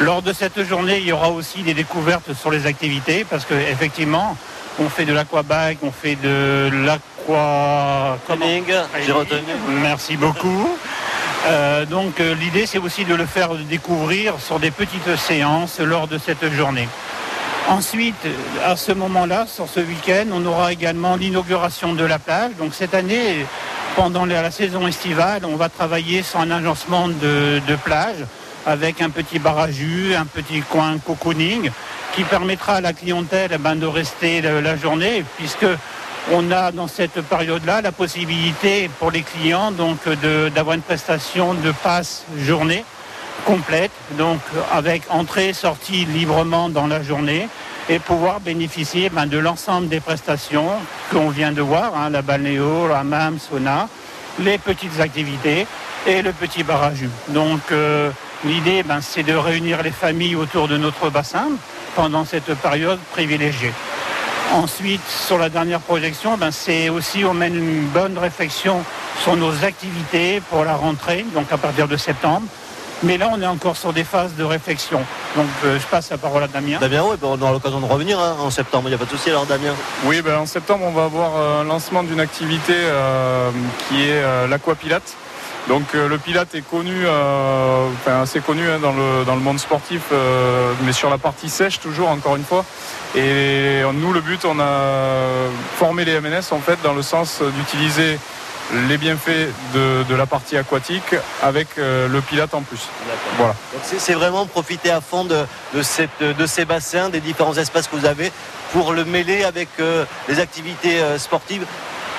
Lors de cette journée, il y aura aussi des découvertes sur les activités parce que effectivement, on fait de l'aquabike, on fait de l'aqua. comment j'ai retenu. Merci beaucoup. Euh, donc euh, l'idée c'est aussi de le faire découvrir sur des petites séances lors de cette journée. Ensuite, à ce moment-là, sur ce week-end, on aura également l'inauguration de la plage. Donc cette année, pendant la la saison estivale, on va travailler sur un agencement de, de plage avec un petit bar à jus, un petit coin cocooning qui permettra à la clientèle ben, de rester la, journée puisque on a dans cette période-là la possibilité pour les clients donc d'avoir une prestation de passe journée complète, donc avec entrée, sortie librement dans la journée et pouvoir bénéficier ben, de l'ensemble des prestations qu'on vient de voir, hein, la balnéo, la hammam, sauna, les petites activités et le petit bar à jus. Donc euh, l'idée, ben, c'est de réunir les familles autour de notre bassin pendant cette période privilégiée. Ensuite, sur la dernière projection, ben, c'est aussi on mène une bonne réflexion sur nos activités pour la rentrée, donc à partir de septembre. Mais là, on est encore sur des phases de réflexion. Donc, euh, je passe la parole à Damien. Damien, oui, ben, on aura l'occasion de revenir hein, en septembre, il n'y a pas de souci alors Damien. Oui, ben, en septembre, on va avoir euh, un lancement d'une activité euh, qui est euh, l'aquapilate. Donc euh, le pilate est connu, euh, enfin, assez connu hein, dans, le, dans le monde sportif, euh, mais sur la partie sèche toujours, encore une fois. Et nous, le but, on a formé les MNS en fait dans le sens d'utiliser les bienfaits de, de la partie aquatique avec euh, le pilate en plus. Voilà. C'est- vraiment profiter à fond de, de, cette- de ces bassins, des différents espaces que vous avez pour le mêler avec euh, les activités euh, sportives.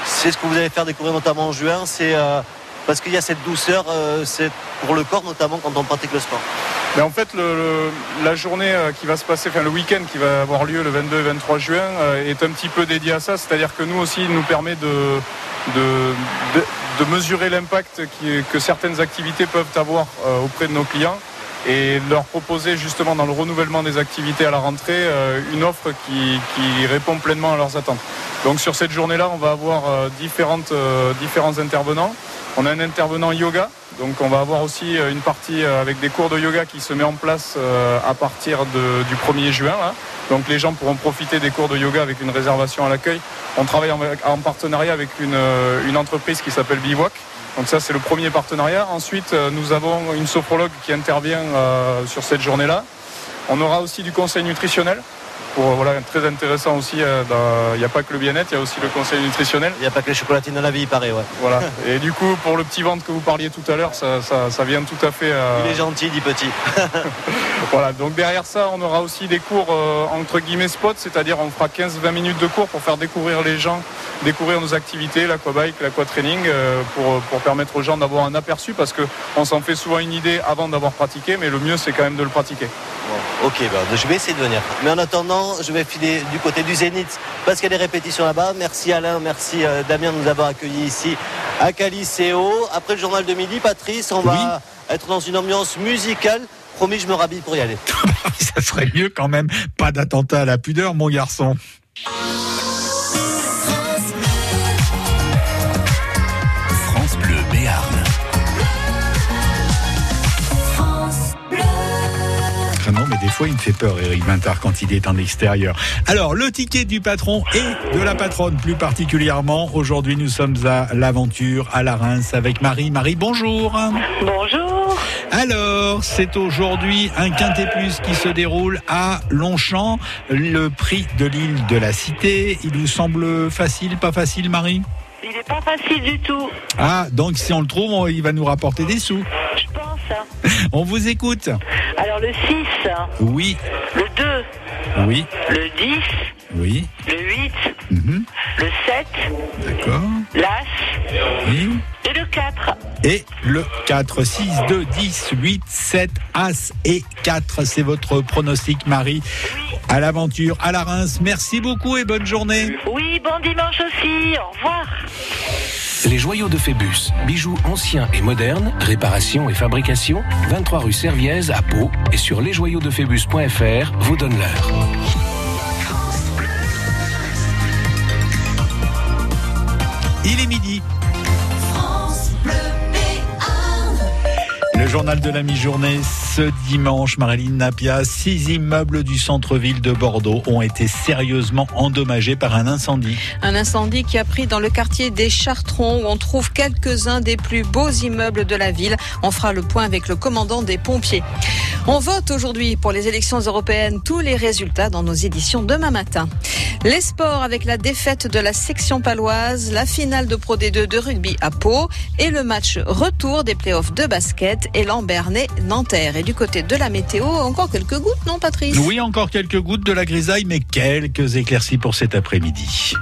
C'est ce que vous allez faire découvrir notamment en juin. C'est parce qu'il y a cette douceur, euh, pour le corps notamment quand on pratique le sport. Mais en fait, le- la journée euh, qui va se passer, enfin le week-end qui va avoir lieu le 22 et 23 juin euh, est un petit peu dédié à ça. C'est-à-dire que nous aussi, il nous permet de, de, de- de mesurer l'impact que certaines activités peuvent avoir auprès de nos clients et leur proposer justement dans le renouvellement des activités à la rentrée une offre qui, qui répond pleinement à leurs attentes. Donc sur cette journée-là, on va avoir différentes, différents intervenants. On a un intervenant yoga, donc on va avoir aussi euh, une partie euh, avec des cours de yoga qui se met en place euh, à partir du 1er juin. Donc les gens pourront profiter des cours de yoga avec une réservation à l'accueil. On travaille en, en partenariat avec une, une entreprise qui s'appelle Bivouac. Donc ça c'est le premier partenariat. Ensuite nous avons une sophrologue qui intervient sur cette journée-là. On aura aussi du conseil nutritionnel. Pour, euh, voilà, très intéressant aussi, euh, il n'y a pas que le bien-être, il y a aussi le conseil nutritionnel. Il n'y a pas que les chocolatines dans la vie, il paraît, ouais. Voilà. *laughs* Et du coup, pour le petit ventre que vous parliez tout à l'heure, ça, ça- ça vient tout à fait. euh, Il est gentil, dit petit. *laughs* *laughs* voilà, donc derrière ça, on aura aussi des cours euh, entre guillemets spots, c'est-à-dire on fera 15-20 minutes de cours pour faire découvrir les gens, découvrir nos activités, l'aquabike, l'aquatraining, euh, pour, pour permettre aux gens d'avoir un aperçu parce qu'on s'en fait souvent une idée avant d'avoir pratiqué, mais le mieux c'est quand même de le pratiquer. Bon, ok, ben, je vais essayer de venir. Mais en attendant, je vais filer du côté du Zénith parce qu'il y a des répétitions là-bas. Merci Alain, merci euh, Damien de nous avoir accueillis ici à Caliceo. Après le journal de midi, Patrice, on va être dans une ambiance musicale. Promis, je me rhabille pour y aller. *laughs* Ça serait mieux quand même. Pas d'attentat à la pudeur, mon garçon. Fois, il me fait peur, Eric Bintard, quand il est en extérieur. Alors, le ticket du patron et de la patronne, plus particulièrement. Aujourd'hui, nous sommes à l'aventure, à la Reims, avec Marie. Marie, bonjour. Bonjour. Alors, c'est aujourd'hui un quintet plus qui se déroule à Longchamp. Le prix de l'île de la Cité, il vous semble facile, pas facile, Marie? Il est pas facile du tout. Ah, donc si on le trouve, on- il va nous rapporter des sous. Je pense. hein. *laughs* On vous écoute. Alors le 6, Oui, le 2, oui, le 10, oui. le 8, Mhm. le 7, D'accord. l'As Oui. et le 4. Et le 4, 6, 2, 10, 8, 7, As et 4. C'est votre pronostic, Marie. À l'aventure, à la Reims. Merci beaucoup et bonne journée. Oui, bon dimanche aussi. Au revoir. Les joyaux de Phébus, bijoux anciens et modernes, réparation et fabrication, 23 rue Serviez à Pau et sur lesjoyauxdephébus.fr vous donne l'heure. Il est journal de la mi-journée ce dimanche, Marilyn Napia, six immeubles du centre-ville de Bordeaux ont été sérieusement endommagés par un incendie. Un incendie qui a pris dans le quartier des Chartrons où on trouve quelques-uns des plus beaux immeubles de la ville. On fera le point avec le commandant des pompiers. On vote aujourd'hui pour les élections européennes. Tous les résultats dans nos éditions demain matin. Les sports avec la défaite de la section paloise, la finale de Pro D2 de rugby à Pau et le match retour des playoffs de basket et Lambernais Nanterre. Et du côté de la météo, encore quelques gouttes, non Patrice? Oui, encore quelques gouttes de la grisaille, mais quelques éclaircies pour cet après-midi.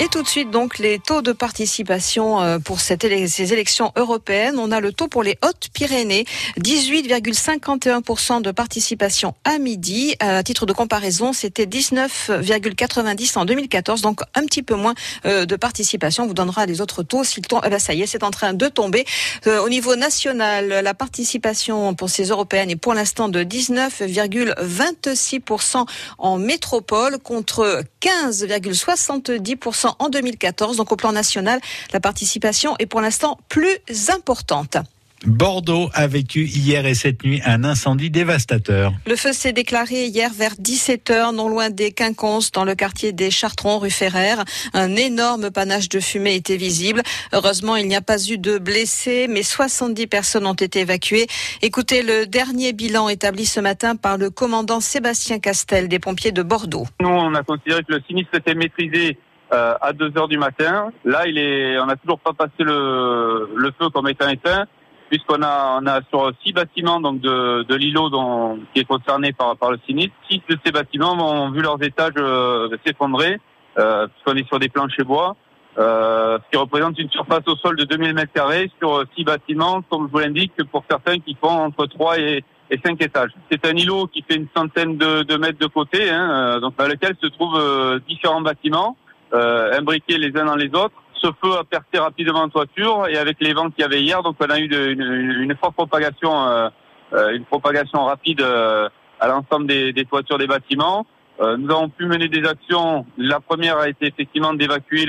Et tout de suite, donc, les taux de participation euh, pour cette ces élections européennes. On a le taux pour les Hautes-Pyrénées, 18,51% de participation à midi. À titre de comparaison, c'était 19,90 en 2014, donc un petit peu moins euh, de participation. On vous donnera les autres taux. S'ils tombent, eh ben, ça y est, c'est en train de tomber. Euh, Au niveau national, la participation pour ces européennes est pour l'instant de 19,26% en métropole contre 15,70% en 2014. Donc au plan national, la participation est pour l'instant plus importante. Bordeaux a vécu hier et cette nuit un incendie dévastateur. Le feu s'est déclaré hier vers 17h, non loin des Quinconces, dans le quartier des Chartrons, rue Ferrer. Un énorme panache de fumée était visible. Heureusement, il n'y a pas eu de blessés, mais 70 personnes ont été évacuées. Écoutez le dernier bilan établi ce matin par le commandant Sébastien Castel des pompiers de Bordeaux. Nous, on a considéré que le sinistre était maîtrisé euh, à 2 heures du matin. Là, il est, on n'a toujours pas passé le, le feu comme étant éteint, puisqu'on a, on a sur six bâtiments donc de, de l'îlot dont- qui est concerné par, par le sinistre. Six de ces bâtiments ont vu leurs étages euh, s'effondrer, euh, puisqu'on est sur des planchers bois. Euh, ce qui représente une surface au sol de 2000 mètres carrés sur six bâtiments, comme je vous l'indique, pour certains qui font entre 3 et, et 5 étages. C'est un îlot qui fait une centaine de, de mètres de côté, hein, euh, donc dans lequel se trouvent euh, différents bâtiments imbriqués les uns dans les autres. Ce feu a percé rapidement en toiture et avec les vents qu'il y avait hier, donc on a eu de- une, une forte propagation, euh, euh, une propagation rapide euh, à l'ensemble des, des toitures des bâtiments. Euh, nous avons pu mener des actions. La première a été effectivement d'évacuer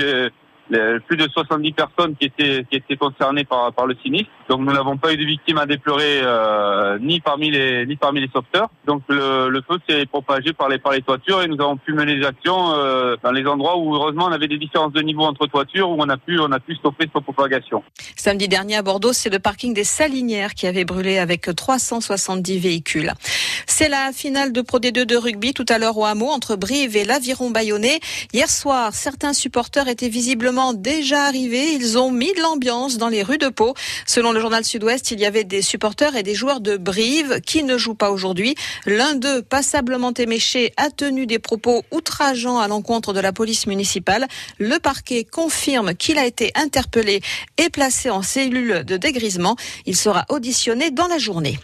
le- plus de 70 personnes qui étaient concernées par le sinistre. Donc nous n'avons pas eu de victimes à déplorer euh, ni parmi les ni parmi les sauveteurs. Donc le, le feu s'est propagé par les par les toitures et nous avons pu mener des actions euh, dans les endroits où heureusement on avait des différences de niveau entre toitures où on a pu on a pu stopper cette propagation. Samedi dernier à Bordeaux, c'est le parking des Salinières qui avait brûlé avec 370 véhicules. C'est la finale de Pro D2 de rugby tout à l'heure au hameau entre Brive et l'Aviron Bayonnais. Hier soir, certains supporters étaient visiblement déjà arrivés. Ils ont mis de l'ambiance dans les rues de Pau. Selon le journal Sud-Ouest, il y avait des supporters et des joueurs de Brive qui ne jouent pas aujourd'hui. L'un d'eux, passablement éméché, a tenu des propos outrageants à l'encontre de la police municipale. Le parquet confirme qu'il a été interpellé et placé en cellule de dégrisement. Il sera auditionné dans la journée.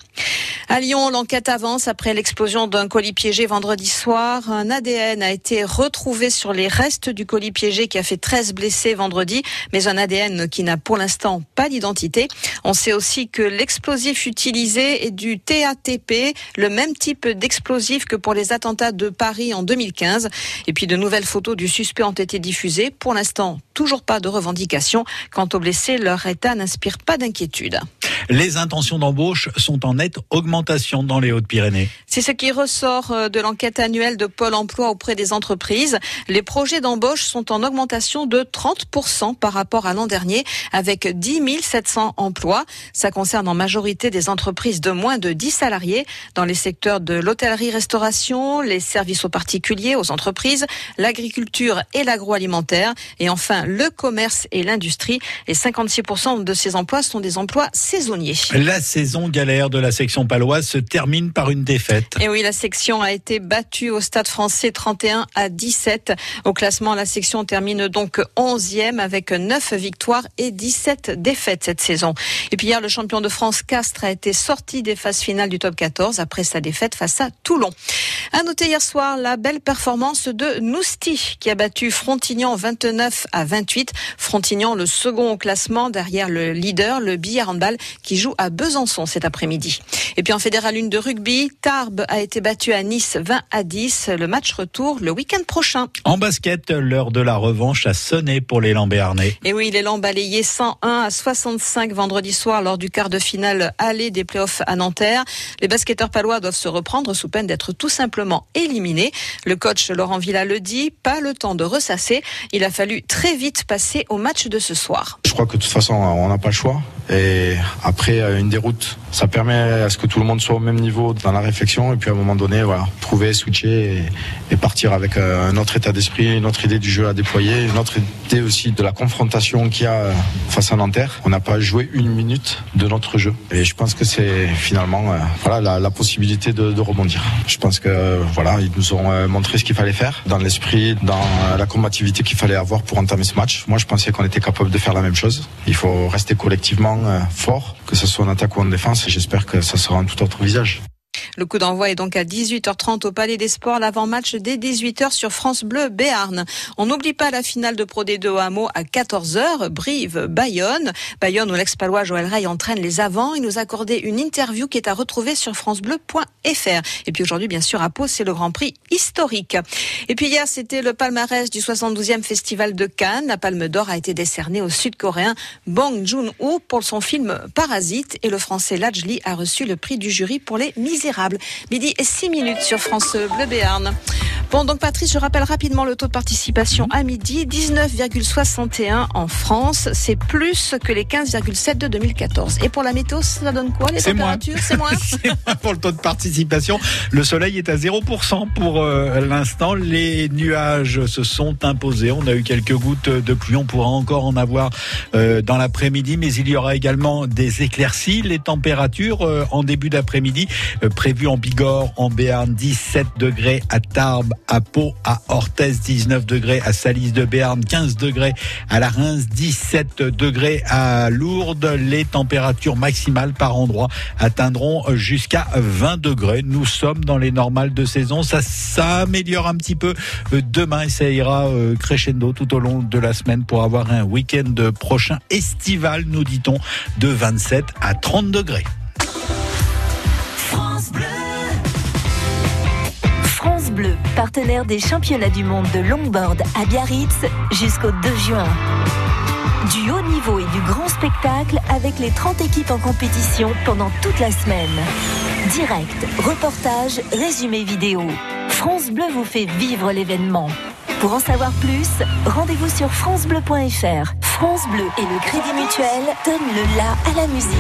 À Lyon, l'enquête avance après l'explosion d'un colis piégé vendredi soir. Un ADN a été retrouvé sur les restes du colis piégé qui a fait 13 blessés vendredi, mais un ADN qui n'a pour l'instant pas d'identité. On sait aussi que l'explosif utilisé est du TATP, le même type d'explosif que pour les attentats de Paris en 2015. Et puis de nouvelles photos du suspect ont été diffusées. Pour l'instant, toujours pas de revendication. Quant aux blessés, leur état n'inspire pas d'inquiétude. Les intentions d'embauche sont en nette augmentation dans les Hautes-Pyrénées. C'est ce qui ressort euh, de l'enquête annuelle de Pôle emploi auprès des entreprises. Les projets d'embauche sont en augmentation de 30% par rapport à l'an dernier, avec 10 700 emplois. Ça concerne en majorité des entreprises de moins de 10 salariés dans les secteurs de l'hôtellerie-restauration, les services aux particuliers, aux entreprises, l'agriculture et l'agroalimentaire, et enfin le commerce et l'industrie. Et 56% de ces emplois sont des emplois saisonniers. La saison galère de la section paloise se termine par une défaite. Et oui, la section a été battue au Stade français 31 à 17. Au classement, la section termine donc 11e avec 9 victoires et 17 défaites cette saison. Et puis hier, le champion de France Castres a été sorti des phases finales du top 14 après sa défaite face à Toulon. À noter hier soir la belle performance de Nousti qui a battu Frontignan 29 à 28. Frontignan, le second au classement derrière le leader, le billard handball qui joue à Besançon cet après-midi. Et puis en fédéral 1 de rugby, Tarbes a été battu à Nice 20 à 10. Le match retour le week-end prochain. En basket, l'heure de la revanche a sonné pour les Lambéarnais. Et oui, l'élan balayé 101 à 65 vendredi soir lors du quart de finale aller des playoffs à Nanterre. Les basketteurs palois doivent se reprendre sous peine d'être tout simplement éliminés. Le coach Laurent Villa le dit, pas le temps de ressasser. Il a fallu très vite passer au match de ce soir. Je crois que de toute façon, on n'a pas le choix. Et après, euh, une déroute, ça permet à ce que tout le monde soit au même niveau dans la réflexion. Et puis à un moment donné, voilà, trouver, switcher et, partir avec euh, un autre état d'esprit, une autre idée du jeu à déployer, une autre idée aussi de la confrontation qu'il y a euh, face à Nanterre. On n'a pas joué une minute de notre jeu. Et je pense que c'est finalement euh, voilà, la, possibilité de, rebondir. Je pense que voilà, ils nous ont montré ce qu'il fallait faire dans l'esprit, dans la combativité qu'il fallait avoir pour entamer ce match. Moi, je pensais qu'on était capable de faire la même chose. Il faut rester collectivement fort, que ce soit en attaque ou en défense. Et j'espère que ça sera un tout autre visage. Le coup d'envoi est donc à 18h30 au Palais des Sports, l'avant-match dès 18h sur France Bleu Béarn. On n'oublie pas la finale de Pro D2 au Hameau à 14h, Brive, Bayonne. Bayonne où l'ex-palois Joël Ray entraîne les avants. Il nous a accordé une interview qui est à retrouver sur francebleu.fr. Et puis aujourd'hui, bien sûr, à Pau, c'est le Grand Prix historique. Et puis hier, c'était le palmarès du 72e Festival de Cannes. La Palme d'Or a été décernée au Sud-Coréen Bong Joon-ho pour son film Parasite et le Français Lajli a reçu le prix du jury pour Les Misérables. Midi et 6 minutes sur France Bleu Béarn. Bon, donc Patrice, je rappelle rapidement le taux de participation à midi, 19,61 en France. C'est plus que les 15,7 de 2014. Et pour la météo, ça donne quoi les températures C'est moins *laughs* moins pour le taux de participation. Le soleil est à 0% pour euh, l'instant. Les nuages se sont imposés. On a eu quelques gouttes de pluie. On pourra encore en avoir euh, dans l'après-midi, mais il y aura également des éclaircies. Les températures euh, en début d'après-midi euh, prévues en Bigorre, en Béarn, 17 degrés à Tarbes, à Pau, à Orthez, 19 degrés à Salis de Béarn, 15 degrés à la Reims, 17 degrés à Lourdes. Les températures maximales par endroit atteindront jusqu'à 20 degrés. Nous sommes dans les normales de saison. Ça s'améliore un petit peu euh, demain et ça ira euh, crescendo tout au long de la semaine pour avoir un week-end prochain estival, nous dit-on, de 27 à 30 degrés. Partenaire des championnats du monde de longboard à Biarritz jusqu'au 2 juin. Du haut niveau et du grand spectacle avec les 30 équipes en compétition pendant toute la semaine. Direct, reportage, résumé vidéo. France Bleu vous fait vivre l'événement. Pour en savoir plus, rendez-vous sur francebleu.fr. France Bleu et le Crédit Mutuel donnent le la à la musique.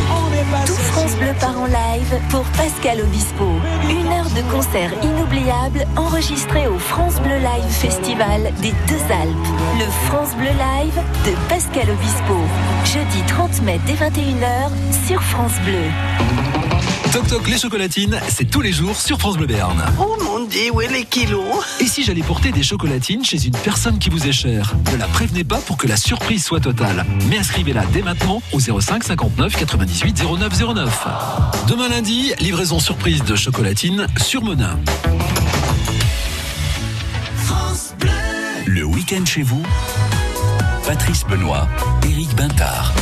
Tout France Bleu part en live pour Pascal Obispo. Une heure de concert inoubliable enregistré au France Bleu Live Festival des Deux Alpes. Le France Bleu Live de Pascal Obispo. Jeudi 30 mai dès 21h sur France Bleu. Toc Toc les chocolatines, c'est tous les jours sur France Bleu Béarn. Oh mon dieu, où est les kilos? Et si j'allais porter des chocolatines chez une personne qui vous est chère? Ne la prévenez pas pour que la surprise soit totale. Mais inscrivez-la dès maintenant au 05 59 98 09 09. Demain lundi, livraison surprise de chocolatines sur Monin. Le week-end chez vous, Patrice Benoît, Éric Bintard.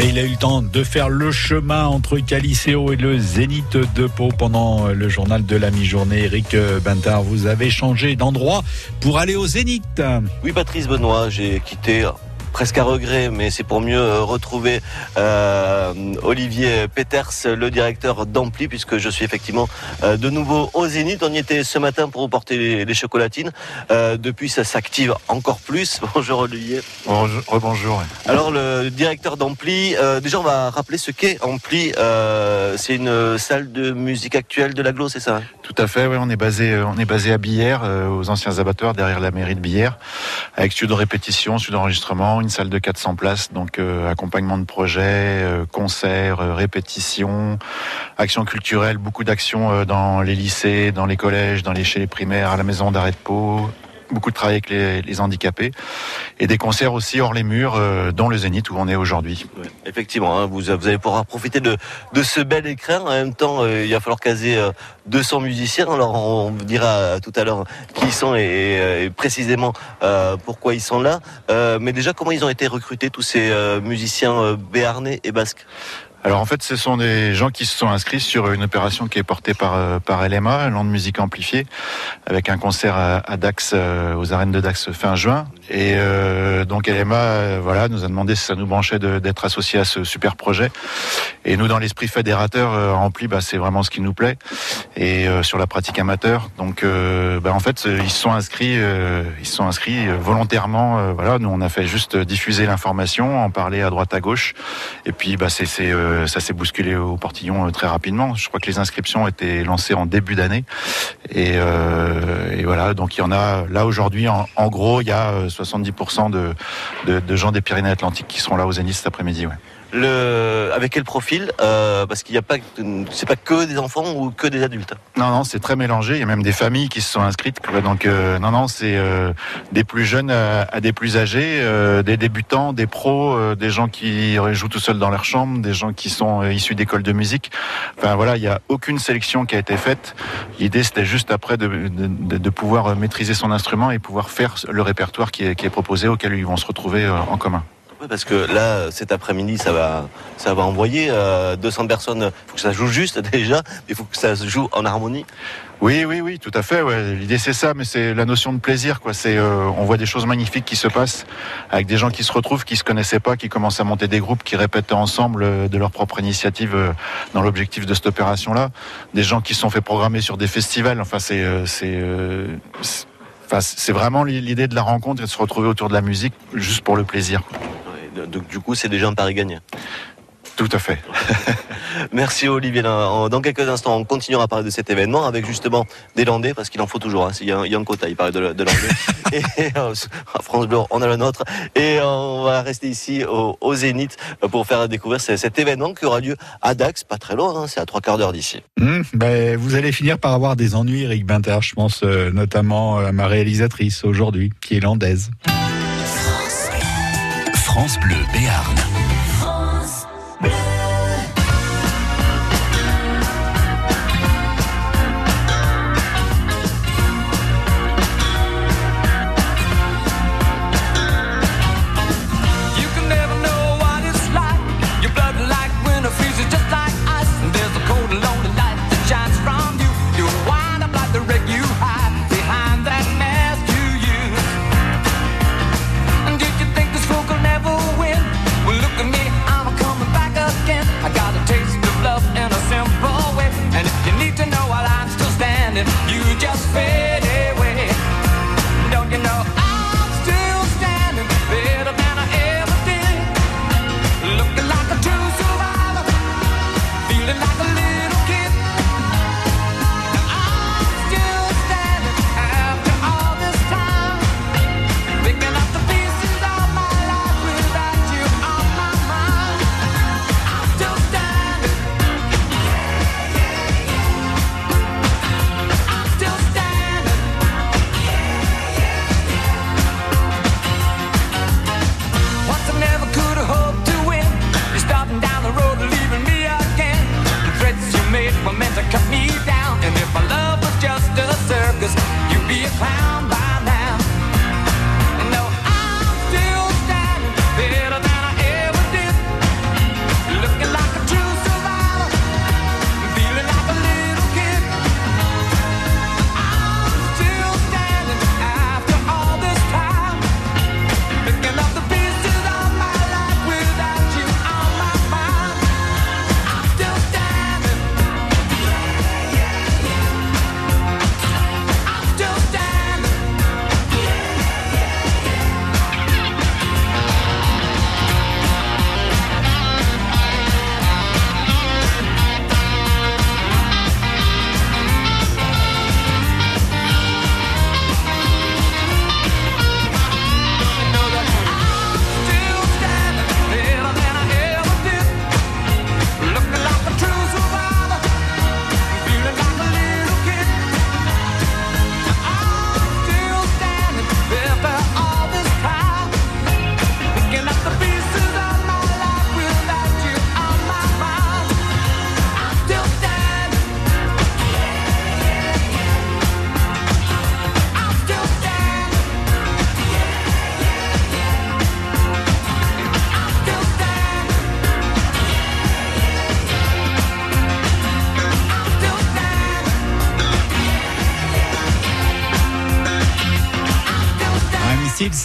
Et il a eu le temps de faire le chemin entre Caliceo et le Zénith de Pau pendant le journal de la mi-journée. Eric Bintard, vous avez changé d'endroit pour aller au Zénith. Oui, Patrice Benoît, j'ai quitté presque à regret, mais c'est pour mieux euh, retrouver euh, Olivier Peters, le directeur d'Ampli, puisque je suis effectivement euh, de nouveau au Zénith. On y était ce matin pour vous porter les, les chocolatines. Euh, depuis, ça s'active encore plus. *laughs* Bonjour Olivier. Rebonjour. Alors le directeur d'Ampli, euh, déjà on va rappeler ce qu'est Ampli. Euh, c'est une salle de musique actuelle de l'aglo, c'est ça hein? Tout à fait, oui, on est basé, euh, on est basé à Billère, euh, aux anciens abattoirs, derrière la mairie de Billère, avec studio de répétition, studio d'enregistrement, une salle de 400 places, donc euh, accompagnement de projets, euh, concerts, répétitions, actions culturelles, beaucoup d'actions dans les lycées, dans les collèges, dans les chez primaires, à la maison d'arrêt de Pau, beaucoup de travail avec les, handicapés, et des concerts aussi hors les murs, euh, dans le Zénith où on est aujourd'hui. Effectivement, hein, vous, vous allez pouvoir profiter de, de ce bel écran. En même temps, euh, il va falloir caser euh, 200 musiciens. Alors, on vous dira euh, tout à l'heure qui ils sont et, et précisément euh, pourquoi ils sont là. Euh, mais déjà, comment ils ont été recrutés, tous ces euh, musiciens euh, béarnais et basques? Alors en fait, ce sont des gens qui se sont inscrits sur une opération qui est portée par euh, par LMA, Land Musique Amplifiée, avec un concert à, Dax, euh, aux arènes de Dax fin juin. Et euh, donc LMA, voilà, nous a demandé si ça nous branchait d'être associés à ce super projet. Et nous, dans l'esprit fédérateur, euh, Ampli, bah, c'est vraiment ce qui nous plaît. Et euh, sur la pratique amateur, donc euh, bah, en fait, ils sont inscrits, ils sont inscrits volontairement. voilà, nous on a fait juste diffuser l'information, en parler à droite à gauche. Et puis bah, c'est, ça s'est bousculé au portillon très rapidement. Je crois que les inscriptions étaient lancées en début d'année. Et, voilà, donc il y en a là aujourd'hui, en, en gros, il y a 70% de, de, gens des Pyrénées-Atlantiques qui seront là aux Zénith cet après-midi. Avec quel profil euh, Parce qu'il n'y a pas, c'est pas que des enfants ou que des adultes. Non, non, c'est très mélangé. Il y a même des familles qui se sont inscrites. Donc, euh, non, non, c'est euh, des plus jeunes à, des plus âgés, des débutants, des pros, des gens qui jouent tout seuls dans leur chambre, des gens qui sont issus d'écoles de musique. Enfin, voilà, il n'y a aucune sélection qui a été faite. L'idée, c'était juste après de, pouvoir maîtriser son instrument et pouvoir faire le répertoire qui est, proposé, auquel ils vont se retrouver en commun. Parce que là, cet après-midi, ça va, ça va envoyer euh, 200 personnes. Il faut que ça joue juste *laughs* déjà, mais il faut que ça se joue en harmonie. Oui, oui, oui, tout à fait. L'idée c'est ça, mais c'est la notion de plaisir, euh, on voit des choses magnifiques qui se passent avec des gens qui se retrouvent, qui se connaissaient pas, qui commencent à monter des groupes, qui répètent ensemble euh, de leur propre initiative euh, dans l'objectif de cette opération-là. Des gens qui se sont fait programmer sur des festivals. Euh, euh, c'est vraiment l'idée de la rencontre et de se retrouver autour de la musique juste pour le plaisir. Donc du coup, c'est déjà un pari gagné. Tout à fait. *laughs* Merci Olivier. Dans quelques instants, on continuera à parler de cet événement avec justement des Landais, parce qu'il en faut toujours. Hein. Il y a un- il y a un quota, il parle de, de Landais. *laughs* et euh, à France Bleu, on a le nôtre. Et euh, on va rester ici au, au Zénith pour faire découvrir ce- cet événement qui aura lieu à Dax, pas très loin, hein, c'est à trois quarts d'heure d'ici. Hum, ben, vous allez finir par avoir des ennuis, Eric Binter, je pense euh, notamment à ma réalisatrice aujourd'hui, qui est landaise. France Bleu Béarn.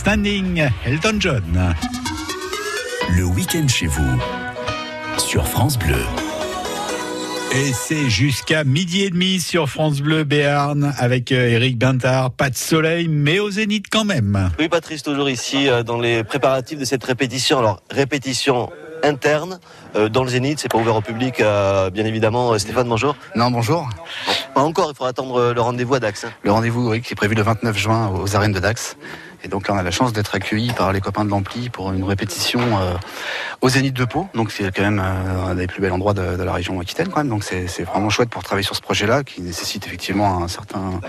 Standing, Elton John. Le week-end chez vous, sur France Bleu. Et c'est jusqu'à midi et demi sur France Bleu Béarn avec euh, Eric Bintard. Pas de soleil, mais au zénith quand même. Oui, Patrice, toujours ici euh, dans les préparatifs de cette répétition. Alors, répétition interne euh, dans le Zénith, c'est pas ouvert au public, euh, bien évidemment. Euh, Stéphane, bonjour. Non, bonjour. Pas encore, il faudra attendre euh, le rendez-vous à Dax. hein. Le rendez-vous, oui, qui est prévu le 29 juin aux arènes de Dax. Et donc là, on a la chance d'être accueillis par les copains de l'Ampli pour une répétition euh, au Zénith de Pau. Donc c'est quand même euh, un des plus bels endroits de, de la région Aquitaine quand même. Donc c'est vraiment chouette pour travailler sur ce projet-là qui nécessite effectivement un certain,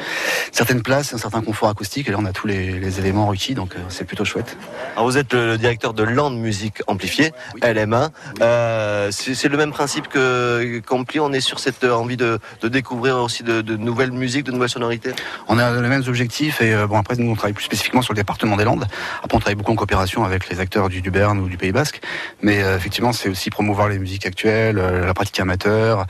certaines places, un certain confort acoustique. Et là, on a tous les, les éléments requis, donc euh, c'est plutôt chouette. Alors, vous êtes le, le directeur de Land Musique Amplifiée, LMA. Euh, c'est le même principe que qu'Ampli, on est sur cette envie de, de découvrir aussi de, de nouvelles musiques, de nouvelles sonorités? On a les mêmes objectifs et bon après nous on travaille plus spécifiquement sur le département des Landes. Après on travaille beaucoup en coopération avec les acteurs du, du Béarn ou du Pays Basque. Mais euh, effectivement c'est aussi promouvoir les musiques actuelles, euh, la pratique amateur,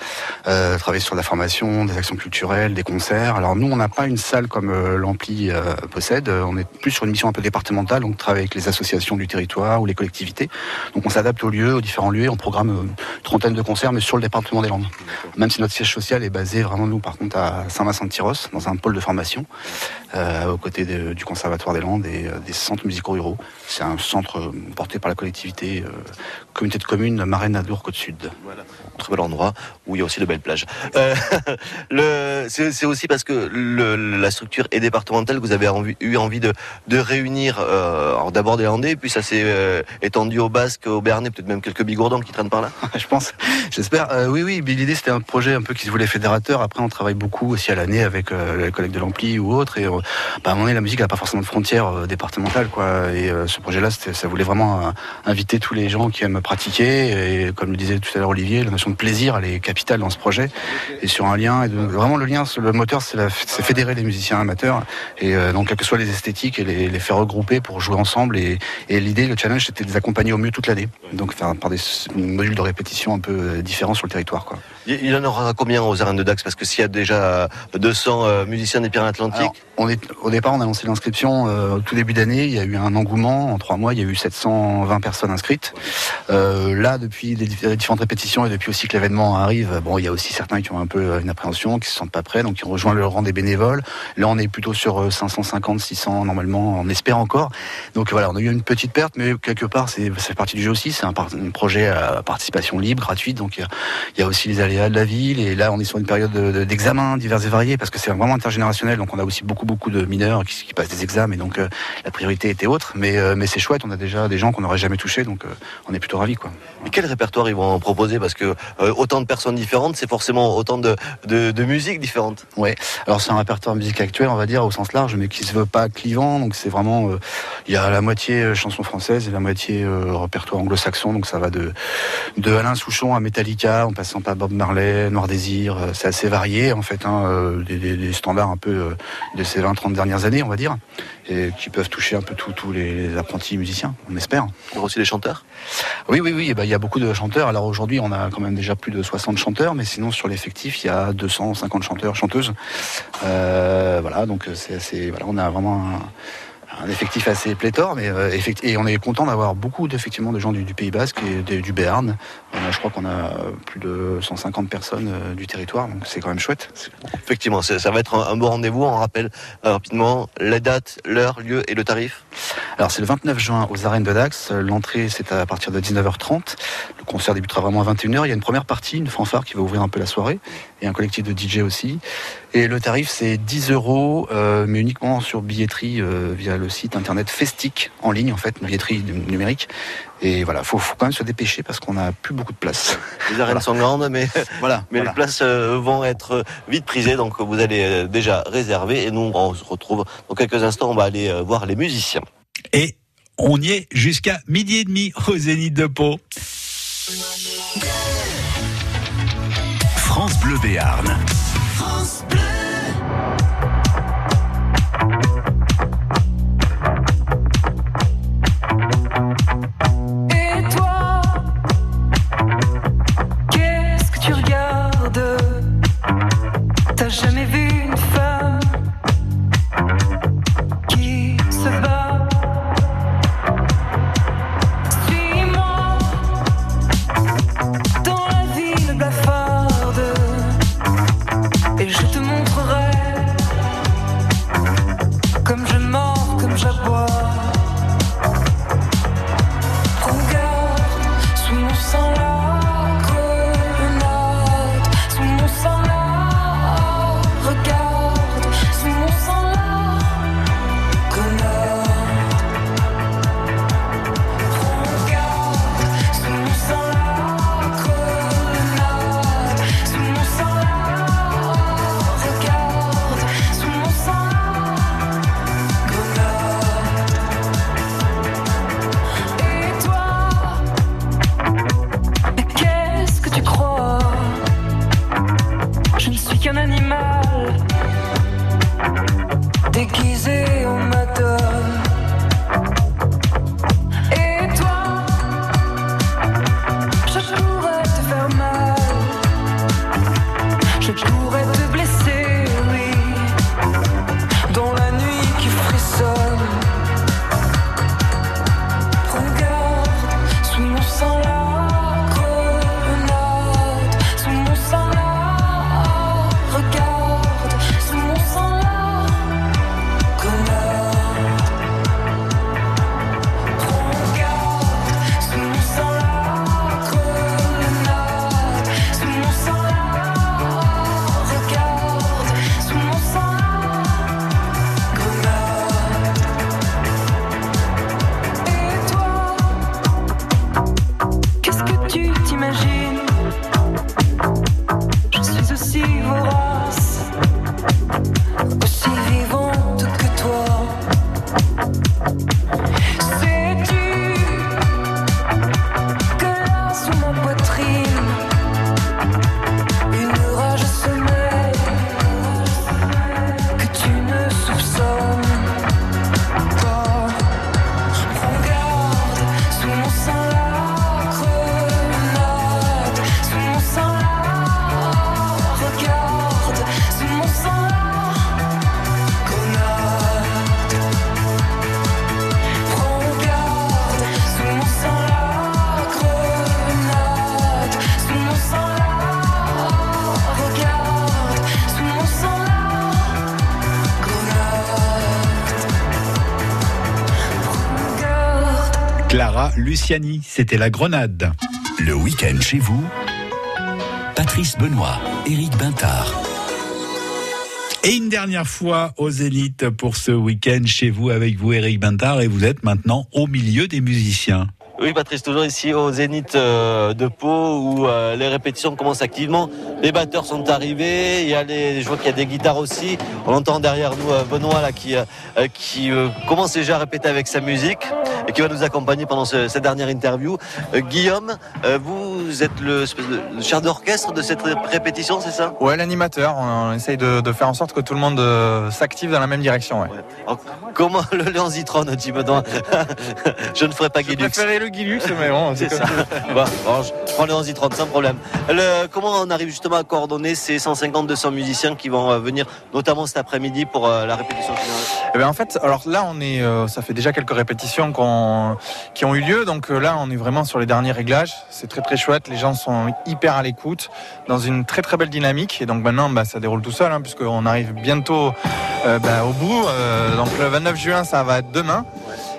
euh, travailler sur la formation, des actions culturelles, des concerts. Alors nous on n'a pas une salle comme l'Ampli possède. On est plus sur une mission un peu départementale, donc on travaille avec les associations du territoire ou les collectivités. Donc on s'adapte aux lieux, aux différents lieux. On programme une trentaine de concerts, mais sur le département des Landes. Même si notre siège social est basé vraiment nous par contre à Saint-Vincent-de-Tyros, dans un pôle de formation aux côtés du Conservatoire des Landes euh, des centres musicaux ruraux. C'est un centre euh, porté par la collectivité, euh, communauté de communes Marraine Adour Côte Sud. Très bel endroit où il y a aussi de belles plages. Euh, *laughs* c'est aussi parce que le- la structure est départementale que vous avez envie- eu envie de, de réunir euh, d'abord des Landais, puis ça s'est étendu au Basque, au Béarnais, peut-être même quelques bigourdans qui traînent par là. *laughs* je pense. J'espère. Oui, oui. L'idée, c'était un projet un peu qui se voulait fédérateur. Après, on travaille beaucoup aussi à l'année avec les collègues de l'Ampli ou autres. Et bah, à un moment donné, la musique n'a pas forcément de frontières euh, départementales, quoi. Et euh, ce projet-là, ça voulait vraiment euh, inviter tous les gens qui aiment pratiquer. Et comme le disait tout à l'heure Olivier, la notion de plaisir, elle est capitale dans ce projet. Et sur un lien, et vraiment le lien, le moteur, c'est fédérer les musiciens amateurs. Et donc, quelles que soient les esthétiques, et les, les faire regrouper pour jouer ensemble. Et, et l'idée, le challenge, c'était de les accompagner au mieux toute l'année. Donc, faire par des modules de répétition un peu différents sur le territoire, quoi. Il en aura combien aux arènes de Dax? Parce que s'il y a déjà 200 euh, musiciens des Pyrénées-Atlantiques, Alors, on est, au départ, on a lancé l'inscription euh, au tout début d'année. Il y a eu un engouement. En trois mois, il y a eu 720 personnes inscrites. Euh, là, depuis les diff- les différentes répétitions et depuis aussi que l'événement arrive, bon, il y a aussi certains qui ont un peu euh, une appréhension, qui se sentent pas prêts, donc ils ont rejoint le rang des bénévoles. Là, on est plutôt sur euh, 550, 600 normalement. On espère encore. Donc voilà, on a eu une petite perte, mais quelque part, c'est partie du jeu aussi. C'est un, projet à participation libre, gratuite. Donc il y y a aussi les aléas de la ville. Et là, on est sur une période de- de- d'examens divers et variés parce que c'est vraiment intergénérationnel. Donc on a aussi beaucoup, beaucoup de mineurs qui, qui passent des examens. Et donc euh, la priorité était autre. Mais, euh, mais c'est chouette. On a déjà des gens qu'on n'aurait jamais touchés. Donc euh, on est plutôt ravis. Quoi. mais quel répertoire ils vont en proposer? Parce que autant de personnes différentes, c'est forcément autant de, de, de musiques différentes. Ouais. Alors c'est un répertoire musique actuelle, on va dire au sens large, mais qui se veut pas clivant. Donc c'est vraiment, il y a la moitié chanson française et la moitié répertoire anglo-saxon. Donc ça va de de Alain Souchon à Metallica, en passant par Bob Marley, Noir Désir. euh, C'est assez varié en fait, hein, euh, des, des- des standards un peu euh, de ces 20-30 dernières années, on va dire, et qui peuvent toucher un peu tous les, apprentis musiciens, on espère. Il y aussi des chanteurs? Oui, oui, oui. eh ben, il y a beaucoup de chanteurs. Alors aujourd'hui, on a quand même déjà plus de 60 chanteurs, mais sinon sur l'effectif, il y a 250 chanteurs, chanteuses. Euh, voilà, donc c'est assez. Voilà, on a vraiment un, un effectif assez pléthore, mais euh, et on est content d'avoir beaucoup de gens du, du Pays Basque et de- du Béarn. A- je crois qu'on a plus de 150 personnes euh, du territoire, donc c'est quand même chouette. Effectivement, ça va être un, un beau rendez-vous. On rappelle euh, rapidement la date, l'heure, lieu et le tarif. Alors c'est le 29 juin aux arènes de Dax. L'entrée c'est à partir de 19h30. Le concert débutera vraiment à 21h. Il y a une première partie, une fanfare qui va ouvrir un peu la soirée et un collectif de DJ aussi. Et le tarif c'est 10 euros, euh, mais uniquement sur billetterie euh, via le site internet Festic en ligne en fait, une billetterie num- numérique. Et voilà, faut, faut quand même se dépêcher parce qu'on n'a plus beaucoup de place. Les arènes sont grandes, mais, *laughs* voilà, *laughs* mais voilà. les places euh, vont être vite prisées, donc vous allez déjà réserver. Et nous, on se retrouve dans quelques instants. On va aller voir les musiciens. Et on y est jusqu'à midi et demi au Zénith de Pau. France Bleu Béarn. Et Luciani, c'était la grenade. Le week-end chez vous, Patrice Benoît, Éric Bintard. Et une dernière fois au Zénith pour ce week-end chez vous avec vous Eric Bintard et vous êtes maintenant au milieu des musiciens. Oui, Patrice, toujours ici au Zénith euh, de Pau où euh, les répétitions commencent activement. Les batteurs sont arrivés. Il y a les, je vois qu'il y a des guitares aussi. On entend derrière nous euh, Benoît là qui, euh, qui euh, commence déjà à répéter avec sa musique et qui va nous accompagner pendant ce- cette dernière interview. Guillaume, euh, vous êtes le, chef d'orchestre de cette ré- répétition, c'est ça? Ouais, l'animateur. On, on essaye de, de faire en sorte que tout le monde euh, s'active dans la même direction. Ouais. Alors, Comment le Léon Zitron, dit Benoît Je ne ferai pas Guilux. préférais le Guilux, mais bon, c'est *laughs* c'est ça. Bon, bon, je je prends le Léon Zitron sans problème. Le- comment on arrive justement à coordonner ces 150-200 musiciens qui vont euh, venir, notamment cet après-midi pour euh, la répétition finale? Eh ben, en fait, alors là, on est, euh, ça fait déjà quelques répétitions qui ont eu lieu. Donc là, on est vraiment sur les derniers réglages. C'est très très chouette. Les gens sont hyper à l'écoute, dans une très très belle dynamique. Et donc maintenant, bah, ça déroule tout seul, hein, puisqu'on arrive bientôt euh, bah, au bout. Euh, donc le 29 juin, ça va être demain.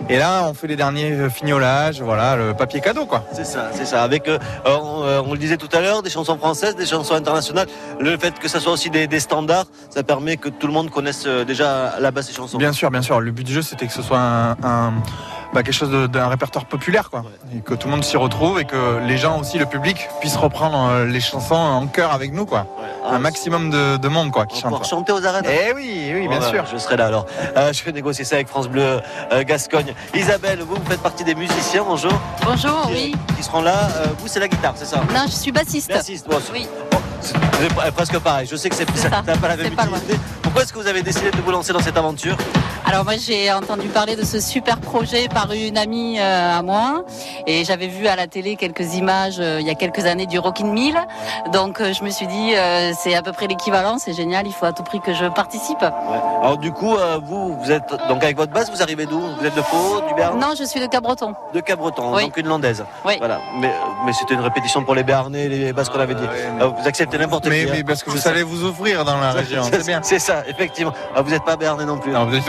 Et là, on fait les derniers fignolages. Voilà, le papier cadeau, quoi. C'est ça, c'est ça. Avec, euh, on, on le disait tout à l'heure, des chansons françaises, des chansons internationales. Le fait que ça soit aussi des, des standards, ça permet que tout le monde connaisse déjà à la base ces chansons. Bien sûr, bien sûr. Le but du jeu, c'était que ce soit un, un- bah, quelque chose d'un répertoire populaire, quoi. Et que tout le monde s'y retrouve et que les gens aussi, le public, puissent reprendre euh, les chansons en chœur avec nous, quoi. Un maximum de, de monde, quoi, qui chante. Pour chanter aux arènes Eh oui, oui, bien sûr. Je serai là alors. Euh, je vais négocier ça avec France Bleu euh, Gascogne. Isabelle, vous, vous faites partie des musiciens, bonjour. Bonjour, Qui- oui. Qui seront là. Euh, vous, c'est la guitare, c'est ça Non, je suis bassiste. Bassiste, bon, Oui. c'est c'est presque pareil. Je sais que c'est pas la même utilité. Pourquoi est-ce que vous avez décidé de vous lancer dans cette aventure? Alors moi j'ai entendu parler de ce super projet par une amie euh, à moi et j'avais vu à la télé quelques images euh, il y a quelques années du Rockin' Mill. Donc euh, je me suis dit euh, c'est à peu près l'équivalent, c'est génial, il faut à tout prix que je participe. Alors du coup, euh, vous, vous êtes donc avec votre basse, vous arrivez d'où? Vous êtes de Pau, du Béarn Non, je suis de Cabreton. De Cabreton, Oui. donc une landaise. Oui. Voilà. Mais, mais c'était une répétition pour les Béarnais, les basses qu'on avait dit. Euh, vous acceptez n'importe qui. Mais, hein. mais parce que vous savez vous offrir dans la région, c'est bien. C'est ça, effectivement. Ah, vous n'êtes pas Béarnais non plus. Non, vous êtes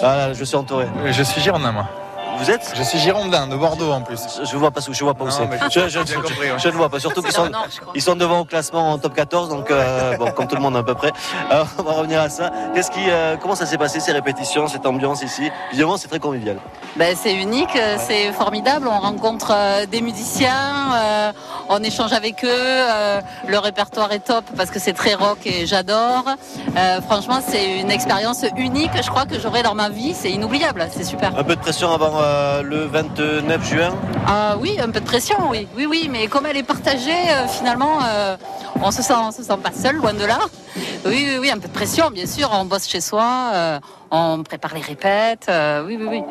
Voilà, je suis entouré. Je suis girondin, moi. Vous êtes Je suis girondin, de Bordeaux en plus. Je vois pas, je vois pas où c'est. mais Je, j'ai je- bien compris, ouais. je ne vois pas. Surtout qu'ils sont, ils sont devant au classement en top 14, donc euh, bon, comme tout le monde à peu près. Alors, on va revenir à ça. Qu'est-ce qui, euh, comment ça s'est passé ces répétitions, cette ambiance ici? Évidemment, c'est très convivial. Ben, c'est unique, euh, c'est formidable. On rencontre euh, des musiciens, euh, on échange avec eux. euh, le répertoire est top parce que c'est très rock et j'adore. Euh, franchement, c'est une expérience unique. Je crois que j'aurai dans ma vie. C'est inoubliable, c'est super. Un peu de pression avant euh, le 29 juin. Ah oui, un peu de pression, oui, oui, oui. Mais comme elle est partagée, euh, finalement, euh, on se sent, on se sent pas seul, loin de là. Oui, oui, oui, un peu de pression, bien sûr. On bosse chez soi, euh, on prépare les répètes. euh, oui, oui, oui.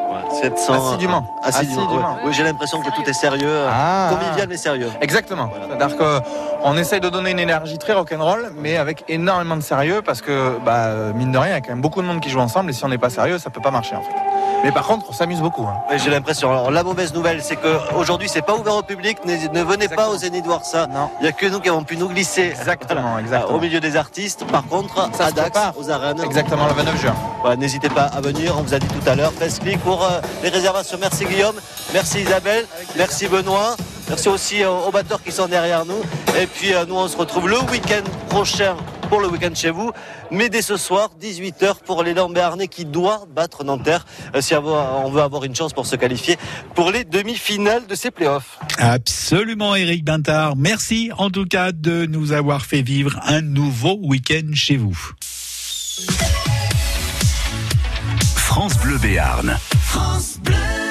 700. Assidûment. assidûment, Assidûment. ouais. Oui, j'ai l'impression que tout est sérieux. Ah. Convivial mais sérieux. Exactement. C'est-à-dire qu'on essaye de donner une énergie très rock'n'roll, mais avec énormément de sérieux, parce que, bah, mine de rien, il y a quand même beaucoup de monde qui joue ensemble, et si on n'est pas sérieux, ça peut pas marcher en fait. Mais par contre, on s'amuse beaucoup. hein. J'ai l'impression. Alors, la mauvaise nouvelle, c'est qu'aujourd'hui, c'est pas ouvert au public. Ne, ne venez pas au Zénith voir ça. Il n'y a que nous qui avons pu nous glisser Exactement, exactement. au milieu des artistes. Par contre, Ça à Dax, aux arènes. Exactement, le 29 juin. Voilà, N'hésitez pas à venir. On vous a dit tout à l'heure. Clic pour euh, les réservations. Merci Guillaume. Merci Isabelle. Merci Benoît. Merci aussi euh, aux batteurs qui sont derrière nous. Et puis, euh, nous, on se retrouve le week-end prochain pour le week-end chez vous. Mais dès ce soir, 18h pour l'élan béarnais qui doit battre Nanterre euh, si on veut avoir une chance pour se qualifier pour les demi-finales de ces playoffs. Absolument, Eric Bintard. Merci en tout cas de nous avoir fait vivre un nouveau week-end chez vous. France Bleu Béarn. France Bleu.